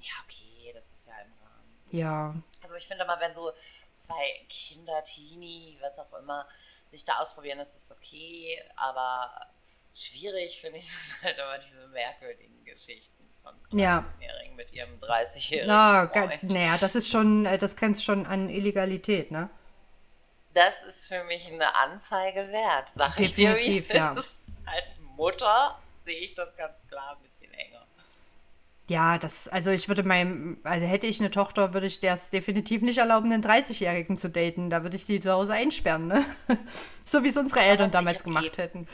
Ja, okay, das ist ja im Rahmen. Ja. Also ich finde mal, wenn so zwei Kinder, Teenie, was auch immer, sich da ausprobieren, ist das okay, aber schwierig finde ich (laughs) das halt immer diese merkwürdigen Geschichten. von 13-Jährigen ja. mit ihrem 30-Jährigen. Na, naja, das ist schon, äh, das grenzt schon an Illegalität, ne? Das ist für mich eine Anzeige wert, sag ich dir, wie es ja. ist. Als Mutter sehe ich das ganz klar ein bisschen. Ja, das, also ich würde meinem, also hätte ich eine Tochter, würde ich es definitiv nicht erlauben, einen 30-Jährigen zu daten. Da würde ich die zu Hause einsperren, ne? (laughs) so wie es unsere Eltern damals gemacht hätten.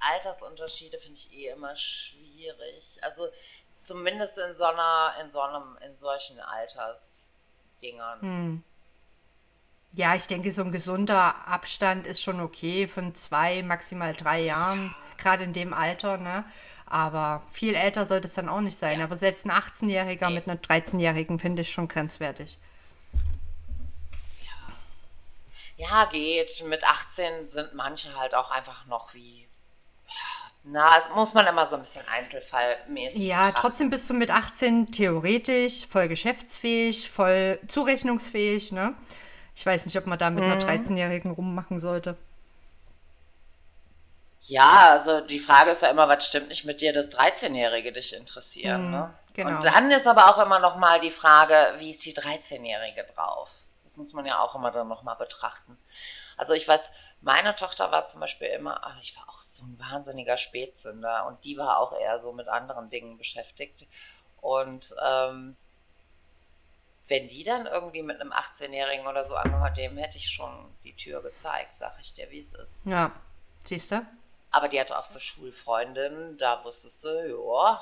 Altersunterschiede finde ich eh immer schwierig. Also zumindest in so einer, in so einem, in solchen Altersdingern. Hm. Ja, ich denke, so ein gesunder Abstand ist schon okay von zwei, maximal drei Jahren, ja. gerade in dem Alter, ne? Aber viel älter sollte es dann auch nicht sein. Ja. Aber selbst ein 18-Jähriger nee. mit einer 13-Jährigen finde ich schon grenzwertig. Ja. ja, geht. Mit 18 sind manche halt auch einfach noch wie na, das muss man immer so ein bisschen einzelfallmäßig. Ja, betrachten. trotzdem bist du mit 18 theoretisch voll geschäftsfähig, voll zurechnungsfähig, ne? Ich weiß nicht, ob man da mit mhm. einer 13-Jährigen rummachen sollte. Ja, also die Frage ist ja immer, was stimmt nicht mit dir, dass 13-Jährige dich interessieren. Mhm, ne? genau. Und dann ist aber auch immer noch mal die Frage, wie ist die 13-Jährige drauf? Das muss man ja auch immer dann noch mal betrachten. Also ich weiß, meine Tochter war zum Beispiel immer, also ich war auch so ein wahnsinniger Spätzünder und die war auch eher so mit anderen Dingen beschäftigt. Und ähm, wenn die dann irgendwie mit einem 18-Jährigen oder so angehört, dem hätte ich schon die Tür gezeigt, sag ich dir, wie es ist. Ja, siehst du? Aber die hatte auch so Schulfreundinnen, da wusstest du, ja,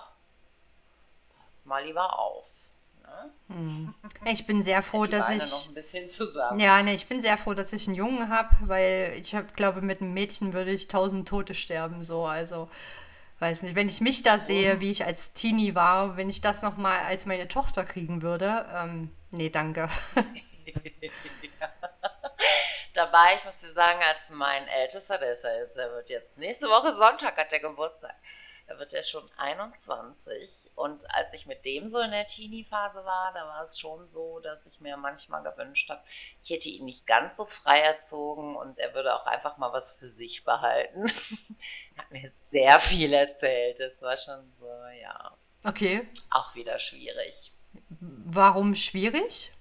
pass mal lieber auf. Ne? Hm. Ich bin sehr froh, dass ich. Noch ein bisschen zusammen. Ja, ne, ich bin sehr froh, dass ich einen Jungen habe, weil ich hab, glaube, mit einem Mädchen würde ich tausend Tote sterben, so. Also, weiß nicht, wenn ich mich da sehe, wie ich als Teenie war, wenn ich das nochmal als meine Tochter kriegen würde, ähm, nee, danke. (laughs) (laughs) Dabei, ich muss dir sagen, als mein Ältester, der ist ja jetzt, der wird jetzt nächste Woche Sonntag hat der Geburtstag. Da wird er schon 21. Und als ich mit dem so in der Teenie-Phase war, da war es schon so, dass ich mir manchmal gewünscht habe, ich hätte ihn nicht ganz so frei erzogen und er würde auch einfach mal was für sich behalten. er (laughs) hat mir sehr viel erzählt. Das war schon so, ja. Okay. Auch wieder schwierig. Warum schwierig?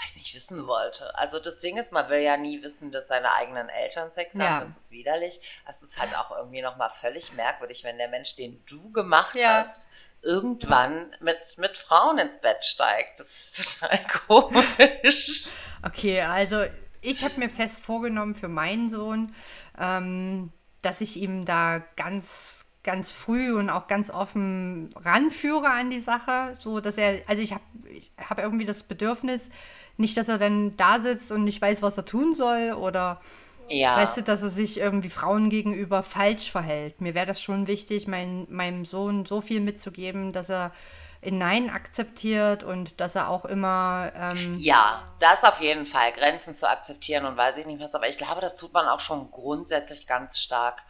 Weiß nicht, wissen wollte. Also das Ding ist, man will ja nie wissen, dass seine eigenen Eltern Sex ja. haben. Das ist widerlich. Es ist halt auch irgendwie nochmal völlig merkwürdig, wenn der Mensch, den du gemacht ja. hast, irgendwann mit, mit Frauen ins Bett steigt. Das ist total (laughs) komisch. Okay, also ich habe mir fest vorgenommen für meinen Sohn, ähm, dass ich ihm da ganz ganz früh und auch ganz offen ranführe an die Sache, so dass er, also ich habe ich hab irgendwie das Bedürfnis, nicht, dass er dann da sitzt und nicht weiß, was er tun soll oder ja. weißt du, dass er sich irgendwie Frauen gegenüber falsch verhält. Mir wäre das schon wichtig, mein, meinem Sohn so viel mitzugeben, dass er in Nein akzeptiert und dass er auch immer. Ähm ja, das auf jeden Fall, Grenzen zu akzeptieren und weiß ich nicht was, aber ich glaube, das tut man auch schon grundsätzlich ganz stark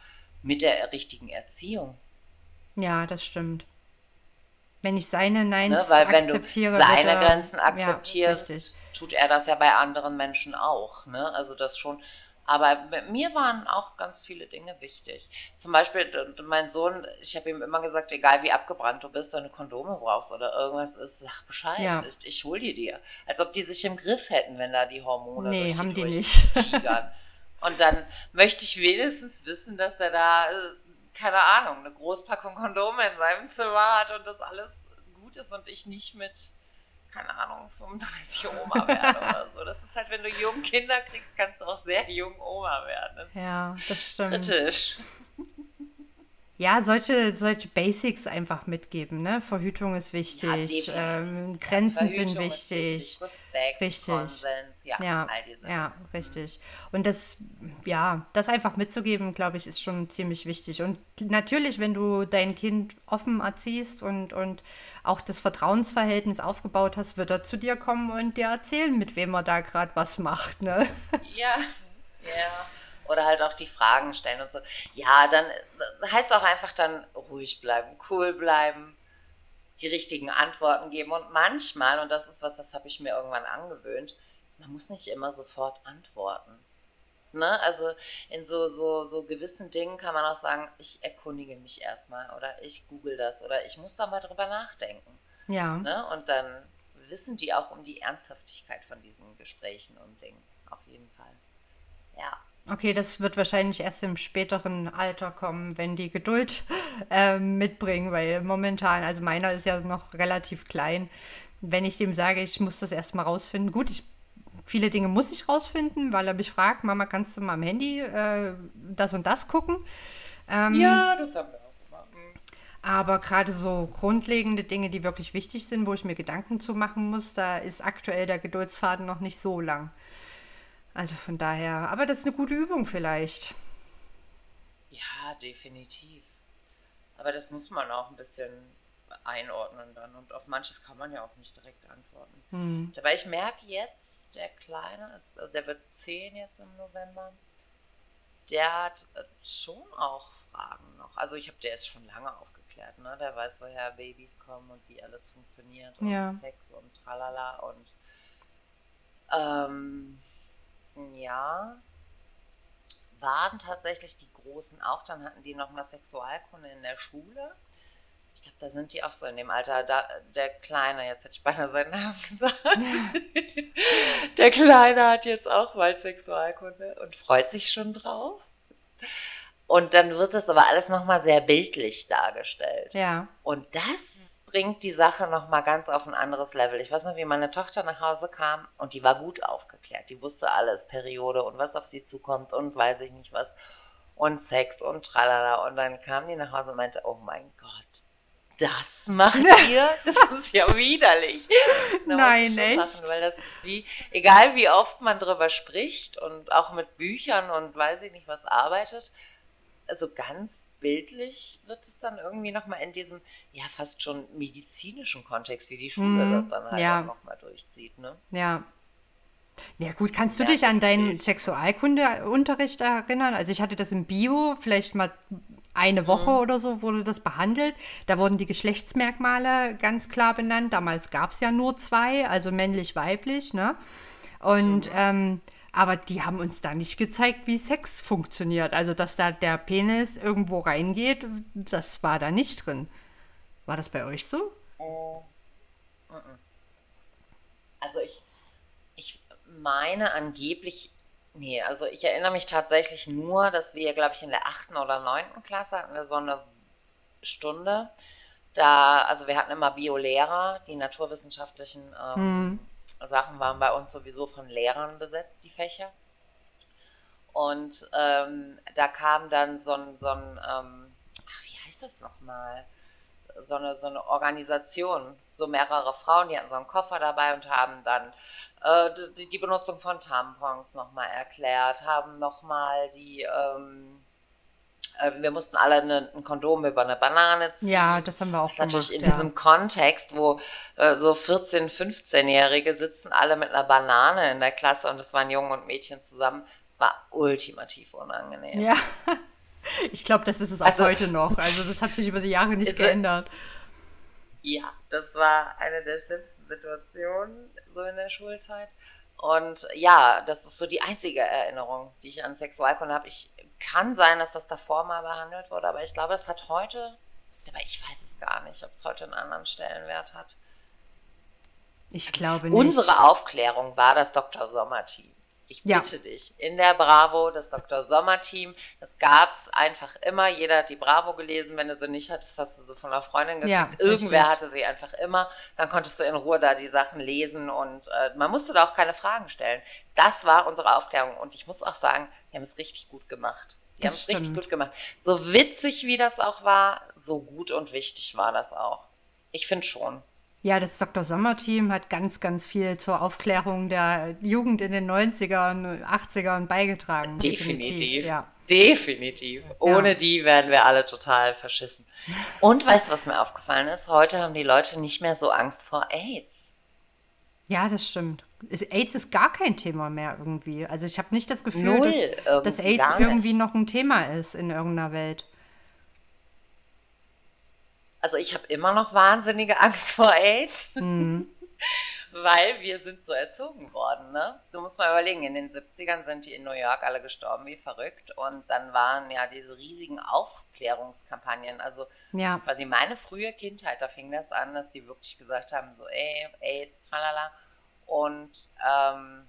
mit der richtigen Erziehung. Ja, das stimmt. Wenn ich seine Neins ne, weil wenn akzeptiere. Du seine er, Grenzen akzeptierst, ja, tut er das ja bei anderen Menschen auch. Ne? Also das schon. Aber mir waren auch ganz viele Dinge wichtig. Zum Beispiel, mein Sohn, ich habe ihm immer gesagt, egal wie abgebrannt du bist, wenn du Kondome brauchst oder irgendwas ist, sag Bescheid. Ja. Ich, ich hol die dir. Als ob die sich im Griff hätten, wenn da die Hormone nee, haben die nicht. (laughs) tigern. Und dann möchte ich wenigstens wissen, dass er da, äh, keine Ahnung, eine Großpackung Kondome in seinem Zimmer hat und das alles gut ist und ich nicht mit keine Ahnung, 35 Oma werden oder (laughs) so. Das ist halt, wenn du jung Kinder kriegst, kannst du auch sehr jung Oma werden. Das ja, das stimmt. Kritisch. Ja, solche, solche Basics einfach mitgeben, ne? Verhütung ist wichtig, ja, ähm, Grenzen ja, sind wichtig. wichtig. Respekt, richtig. Konsens, ja, ja, all diese ja, richtig. Und das, ja, das einfach mitzugeben, glaube ich, ist schon ziemlich wichtig. Und natürlich, wenn du dein Kind offen erziehst und, und auch das Vertrauensverhältnis aufgebaut hast, wird er zu dir kommen und dir erzählen, mit wem er da gerade was macht, ne? Ja, (laughs) ja oder halt auch die Fragen stellen und so. Ja, dann heißt auch einfach dann ruhig bleiben, cool bleiben, die richtigen Antworten geben und manchmal, und das ist was, das habe ich mir irgendwann angewöhnt, man muss nicht immer sofort antworten. Ne? Also in so, so, so gewissen Dingen kann man auch sagen, ich erkundige mich erstmal oder ich google das oder ich muss da mal drüber nachdenken. Ja. Ne? Und dann wissen die auch um die Ernsthaftigkeit von diesen Gesprächen und Dingen. Auf jeden Fall. Ja. Okay, das wird wahrscheinlich erst im späteren Alter kommen, wenn die Geduld (laughs) äh, mitbringen, weil momentan, also meiner ist ja noch relativ klein. Wenn ich dem sage, ich muss das erstmal rausfinden, gut, ich, viele Dinge muss ich rausfinden, weil er mich fragt, Mama, kannst du mal am Handy äh, das und das gucken? Ähm, ja, das haben wir auch gemacht. Aber gerade so grundlegende Dinge, die wirklich wichtig sind, wo ich mir Gedanken zu machen muss, da ist aktuell der Geduldsfaden noch nicht so lang. Also von daher, aber das ist eine gute Übung vielleicht. Ja, definitiv. Aber das muss man auch ein bisschen einordnen dann. Und auf manches kann man ja auch nicht direkt antworten. Hm. Dabei ich merke jetzt, der Kleine ist, also der wird zehn jetzt im November, der hat äh, schon auch Fragen noch. Also ich habe, der ist schon lange aufgeklärt, ne? Der weiß, woher Babys kommen und wie alles funktioniert und ja. Sex und tralala und ähm, ja, waren tatsächlich die Großen auch. Dann hatten die noch mal Sexualkunde in der Schule. Ich glaube, da sind die auch so in dem Alter. Da, der Kleine, jetzt hätte ich beinahe seinen Namen (laughs) gesagt. der Kleine hat jetzt auch mal Sexualkunde und freut sich schon drauf. Und dann wird das aber alles nochmal sehr bildlich dargestellt. Ja. Und das bringt die Sache nochmal ganz auf ein anderes Level. Ich weiß noch, wie meine Tochter nach Hause kam und die war gut aufgeklärt. Die wusste alles, Periode und was auf sie zukommt und weiß ich nicht was. Und Sex und tralala. Und dann kam die nach Hause und meinte, oh mein Gott, das macht (laughs) ihr? Das ist ja widerlich. Nein, echt? Machen, weil das die, egal wie oft man drüber spricht und auch mit Büchern und weiß ich nicht was arbeitet, also ganz bildlich wird es dann irgendwie nochmal in diesem, ja, fast schon medizinischen Kontext, wie die Schule mm, das dann halt ja. nochmal durchzieht, ne? Ja. Ja gut, kannst du ja, dich an deinen Sexualkundeunterricht erinnern? Also ich hatte das im Bio, vielleicht mal eine Woche mhm. oder so wurde das behandelt. Da wurden die Geschlechtsmerkmale ganz klar benannt. Damals gab es ja nur zwei, also männlich-weiblich, ne? Und mhm. ähm, aber die haben uns da nicht gezeigt, wie Sex funktioniert. Also, dass da der Penis irgendwo reingeht, das war da nicht drin. War das bei euch so? Also, ich, ich meine angeblich, nee, also ich erinnere mich tatsächlich nur, dass wir, glaube ich, in der achten oder neunten Klasse hatten wir so eine Stunde. Da, also wir hatten immer Biolehrer, die naturwissenschaftlichen ähm, hm Sachen waren bei uns sowieso von Lehrern besetzt, die Fächer. Und ähm, da kam dann so ein, so ein ähm, ach, wie heißt das nochmal? So eine, so eine Organisation, so mehrere Frauen, die hatten so einen Koffer dabei und haben dann äh, die, die, Benutzung von Tampons nochmal erklärt, haben nochmal die, ähm, äh, wir mussten alle eine, ein Kondom über eine Banane ziehen. Ja, das haben wir auch das gemacht. Natürlich in ja. diesem Kontext, wo äh, so 14-, 15-Jährige sitzen alle mit einer Banane in der Klasse und es waren Jungen und Mädchen zusammen. Es war ultimativ unangenehm. Ja, (laughs) ich glaube, das ist es auch also, heute noch. (laughs) Also das hat sich über die Jahre nicht geändert. Ja, das war eine der schlimmsten Situationen so in der Schulzeit. Und ja, das ist so die einzige Erinnerung, die ich an Sexualkunde habe. Ich kann sein, dass das davor mal behandelt wurde, aber ich glaube, es hat heute, aber ich weiß es gar nicht, ob es heute einen anderen Stellenwert hat. Ich glaube nicht. Unsere Aufklärung war das Dr. Sommer-Team. Ich bitte ja. dich, in der Bravo, das Dr. Sommer-Team, das gab es einfach immer. Jeder hat die Bravo gelesen. Wenn du sie nicht hattest, hast du sie von einer Freundin gekriegt. Ja, Irgendwer hatte sie einfach immer. Dann konntest du in Ruhe da die Sachen lesen und äh, man musste da auch keine Fragen stellen. Das war unsere Aufklärung. Und ich muss auch sagen, wir haben es richtig gut gemacht. Wir haben es richtig gut gemacht. So witzig wie das auch war, so gut und wichtig war das auch. Ich finde schon. Ja, das Dr. Sommer-Team hat ganz, ganz viel zur Aufklärung der Jugend in den 90ern, 80ern beigetragen. Definitiv. Definitiv. Ja. Definitiv. Ohne ja. die wären wir alle total verschissen. Und weißt du, was mir aufgefallen ist? Heute haben die Leute nicht mehr so Angst vor AIDS. Ja, das stimmt. AIDS ist gar kein Thema mehr irgendwie. Also ich habe nicht das Gefühl, Null, dass, dass AIDS irgendwie noch ein Thema ist in irgendeiner Welt. Also ich habe immer noch wahnsinnige Angst vor AIDS. (laughs) Mhm. Weil wir sind so erzogen worden, ne? Du musst mal überlegen, in den 70ern sind die in New York alle gestorben wie verrückt und dann waren ja diese riesigen Aufklärungskampagnen, also Ja, quasi meine frühe Kindheit, da fing das an, dass die wirklich gesagt haben, so ey, AIDS, tralala und ähm,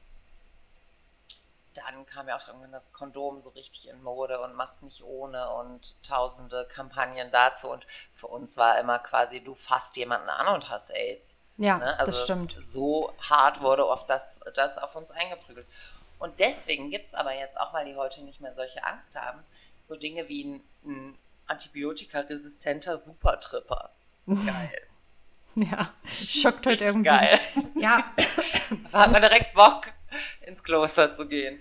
dann kam ja auch irgendwann das Kondom so richtig in Mode und mach's nicht ohne und tausende Kampagnen dazu. Und für uns war immer quasi, du fasst jemanden an und hast AIDS. ja, Ne? das Also stimmt. so hart wurde oft das, das auf uns eingeprügelt. Und deswegen gibt es aber jetzt auch, weil die heute nicht mehr solche Angst haben, so Dinge wie ein, ein antibiotikaresistenter Supertripper. Geil. (laughs) Ja, schockt heute irgendwie. geil. Ja, (laughs) Da hat man direkt Bock, ins Kloster zu gehen.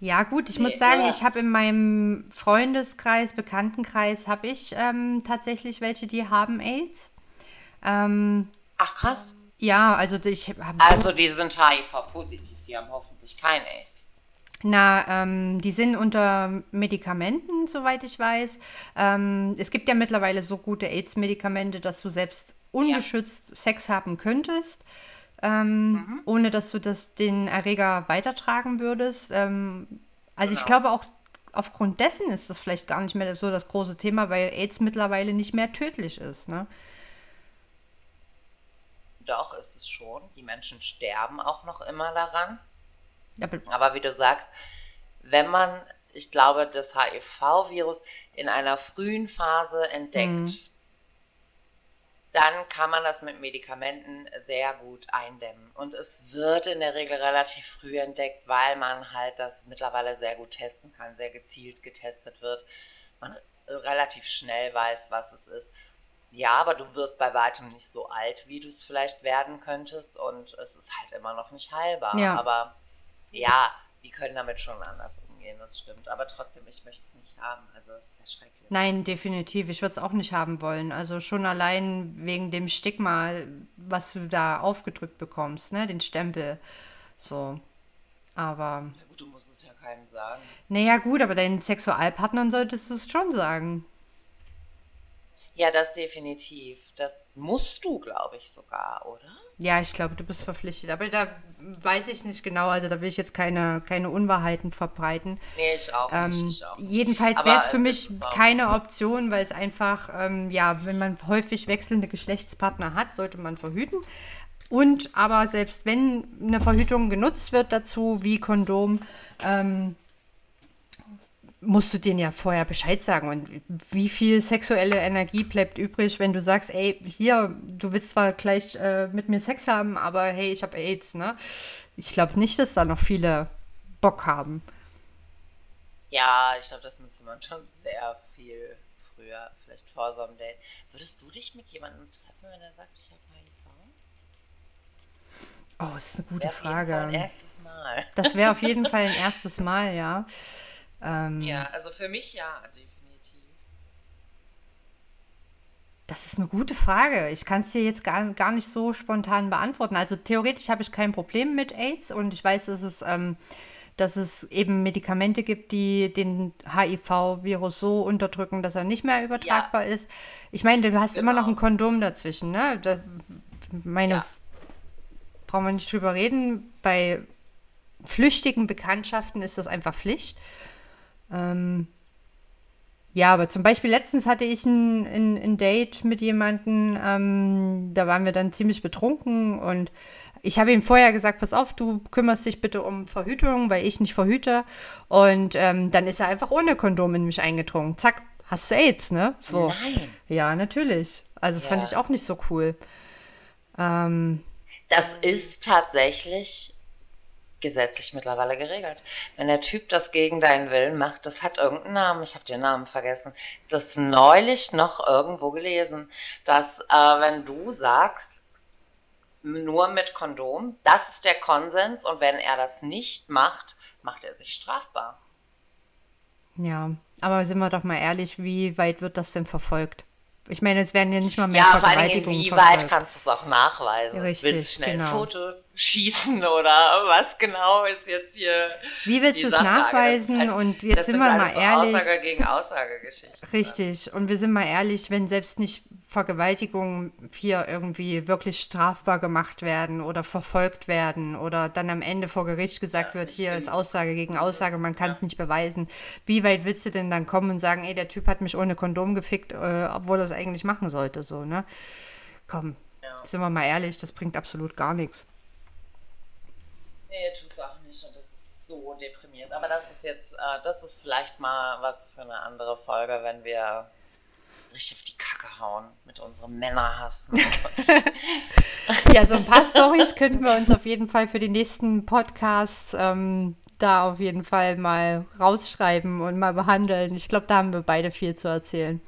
Ja, gut, ich Nee, muss sagen, ja. ich habe in meinem Freundeskreis, Bekanntenkreis, habe ich ähm, tatsächlich welche, die haben AIDS. Ähm, Ach krass. ja, also ich habe Also die sind HIV-positiv, die haben hoffentlich kein AIDS. Na, ähm, die sind unter Medikamenten, soweit ich weiß. Ähm, es gibt ja mittlerweile so gute AIDS-Medikamente, dass du selbst ungeschützt Sex haben könntest, ähm, Mhm. ohne dass du das den Erreger weitertragen würdest. Ähm, also ich Genau. glaube auch aufgrund dessen ist das vielleicht gar nicht mehr so das große Thema, weil AIDS mittlerweile nicht mehr tödlich ist. Ne? Doch, ist es schon. Die Menschen sterben auch noch immer daran. Aber, Aber wie du sagst, wenn man, ich glaube, das HIV-Virus in einer frühen Phase entdeckt, dann kann man das mit Medikamenten sehr gut eindämmen. Und es wird in der Regel relativ früh entdeckt, weil man halt das mittlerweile sehr gut testen kann, sehr gezielt getestet wird. Man relativ schnell weiß, was es ist. Ja, aber du wirst bei weitem nicht so alt, wie du es vielleicht werden könntest. Und es ist halt immer noch nicht heilbar. Ja. Aber ja, die können damit schon anders umgehen, das stimmt. Aber trotzdem, ich möchte es nicht haben. Also, es ist ja schrecklich. Nein, definitiv. Ich würde es auch nicht haben wollen. Also schon allein wegen dem Stigma, was du da aufgedrückt bekommst, ne? Den Stempel. So. Aber, Ja, gut, du musst es ja keinem sagen. naja, gut, aber deinen Sexualpartnern solltest du es schon sagen. Ja, das definitiv. Das musst du, glaube ich, sogar, oder? Ja, ich glaube, du bist verpflichtet. Aber da weiß ich nicht genau. Also da will ich jetzt keine, keine Unwahrheiten verbreiten. Nee, ich auch Ähm, nicht. Ich auch. jedenfalls Aber, wäre es für mich keine Option, weil es einfach, ähm, ja, wenn man häufig wechselnde Geschlechtspartner hat, sollte man verhüten. Und aber selbst wenn eine Verhütung genutzt wird dazu, wie Kondom, ähm, musst du denen ja vorher Bescheid sagen. Und wie viel sexuelle Energie bleibt übrig, wenn du sagst, ey, hier, du willst zwar gleich äh, mit mir Sex haben, aber hey, ich habe AIDS, ne? Ich glaube nicht, dass da noch viele Bock haben. Ja, ich glaube, das müsste man schon sehr viel früher, vielleicht vor so einem Date. Würdest du dich mit jemandem treffen, wenn er sagt, ich habe HIV? Oh, das ist eine gute Fall ein Frage. erstes Mal. Das wäre auf jeden (laughs) Fall ein erstes Mal, ja. Ähm, Ja, also für mich ja, definitiv. Das ist eine gute Frage. Ich kann es dir jetzt gar, gar nicht so spontan beantworten. Also theoretisch habe ich kein Problem mit AIDS und ich weiß, dass es, ähm, dass es eben Medikamente gibt, die den HIV-Virus so unterdrücken, dass er nicht mehr übertragbar ist. Ich meine, du hast immer noch Genau. ein Kondom dazwischen, ne? Da, meine, Ja. brauchen wir nicht drüber reden. Bei flüchtigen Bekanntschaften ist das einfach Pflicht. Ähm, ja, aber zum Beispiel letztens hatte ich ein, ein, ein Date mit jemandem, ähm, da waren wir dann ziemlich betrunken und ich habe ihm vorher gesagt, pass auf, du kümmerst dich bitte um Verhütung, weil ich nicht verhüte. Und ähm, dann ist er einfach ohne Kondom in mich eingedrungen. Zack, hast du AIDS, ne? So. Nein. Ja, natürlich. Also fand Ja. ich auch nicht so cool. Ähm, Das ist tatsächlich gesetzlich mittlerweile geregelt. Wenn der Typ das gegen deinen Willen macht, das hat irgendeinen Namen, ich habe den Namen vergessen, das neulich noch irgendwo gelesen, dass äh, wenn du sagst, nur mit Kondom, das ist der Konsens und wenn er das nicht macht, macht er sich strafbar. ja, aber sind wir doch mal ehrlich, wie weit wird das denn verfolgt? Ich meine, es werden ja nicht mal mehr Ja, vor inwieweit verfolgt. kannst du es auch nachweisen? Richtig, Willst du schnell genau. ein Foto schießen oder was genau ist jetzt hier Wie willst du es nachweisen? Halt- Und jetzt sind wir alles mal so ehrlich. Aussage gegen Aussage-Geschichten. Richtig. Und wir sind mal ehrlich, wenn selbst nicht Vergewaltigungen hier irgendwie wirklich strafbar gemacht werden oder verfolgt werden oder dann am Ende vor Gericht gesagt Ja, wird, hier ist finde, Aussage gegen Aussage, man kann ja, es nicht beweisen. Wie weit willst du denn dann kommen und sagen, ey, der Typ hat mich ohne Kondom gefickt, äh, obwohl er es eigentlich machen sollte, so, ne? Komm, ja. sind wir mal ehrlich, das bringt absolut gar nichts. Nee, tut's auch nicht und das ist so deprimierend. Aber das ist jetzt, äh, das ist vielleicht mal was für eine andere Folge, wenn wir richtig auf die Kacke hauen mit unserem Männerhass. (laughs) (laughs) Ja, so ein paar Storys könnten wir uns auf jeden Fall für die nächsten Podcasts ähm, da auf jeden Fall mal rausschreiben und mal behandeln. Ich glaube, da haben wir beide viel zu erzählen.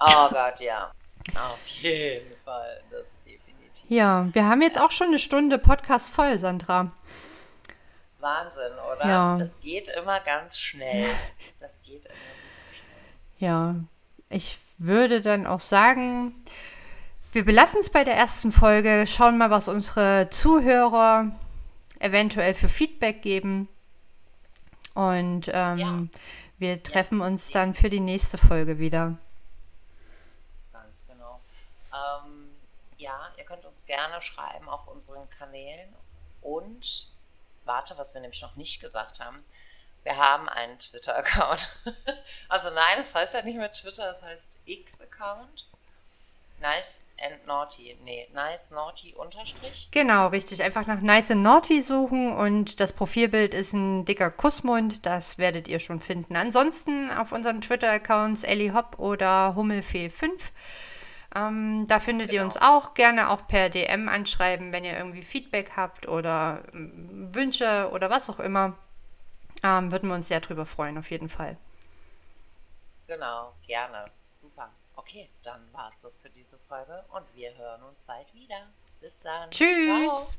oh Gott, ja. Auf jeden Fall, das definitiv. Ja, wir haben jetzt auch schon eine Stunde Podcast voll, Sandra. Wahnsinn, oder? Ja, Das geht immer ganz schnell. Das geht immer super schnell. ja. Ich würde dann auch sagen, wir belassen es bei der ersten Folge, schauen mal, was unsere Zuhörer eventuell für Feedback geben und Ja, ähm, wir ja, treffen uns dann für die nächste Folge wieder. Ganz genau. Ähm, ja, ihr könnt uns gerne schreiben auf unseren Kanälen. Und warte, was wir nämlich noch nicht gesagt haben. Wir haben einen Twitter-Account. (laughs) Also nein, es heißt ja nicht mehr Twitter, es heißt X-Account. Nice and Naughty. Nee, Nice Naughty Unterstrich. Genau, richtig. Einfach nach Nice and Naughty suchen und das Profilbild ist ein dicker Kussmund. Das werdet ihr schon finden. Ansonsten auf unseren Twitter-Accounts Ellie Hopp oder Hummelfee5. Ähm, da findet ihr uns Genau. auch gerne auch per DM anschreiben, wenn ihr irgendwie Feedback habt oder ähm, Wünsche oder was auch immer. Ähm, würden wir uns sehr drüber freuen, auf jeden Fall. Genau, gerne. Super. Okay, dann war es das für diese Folge und wir hören uns bald wieder. Bis dann. Ciao. Tschüss!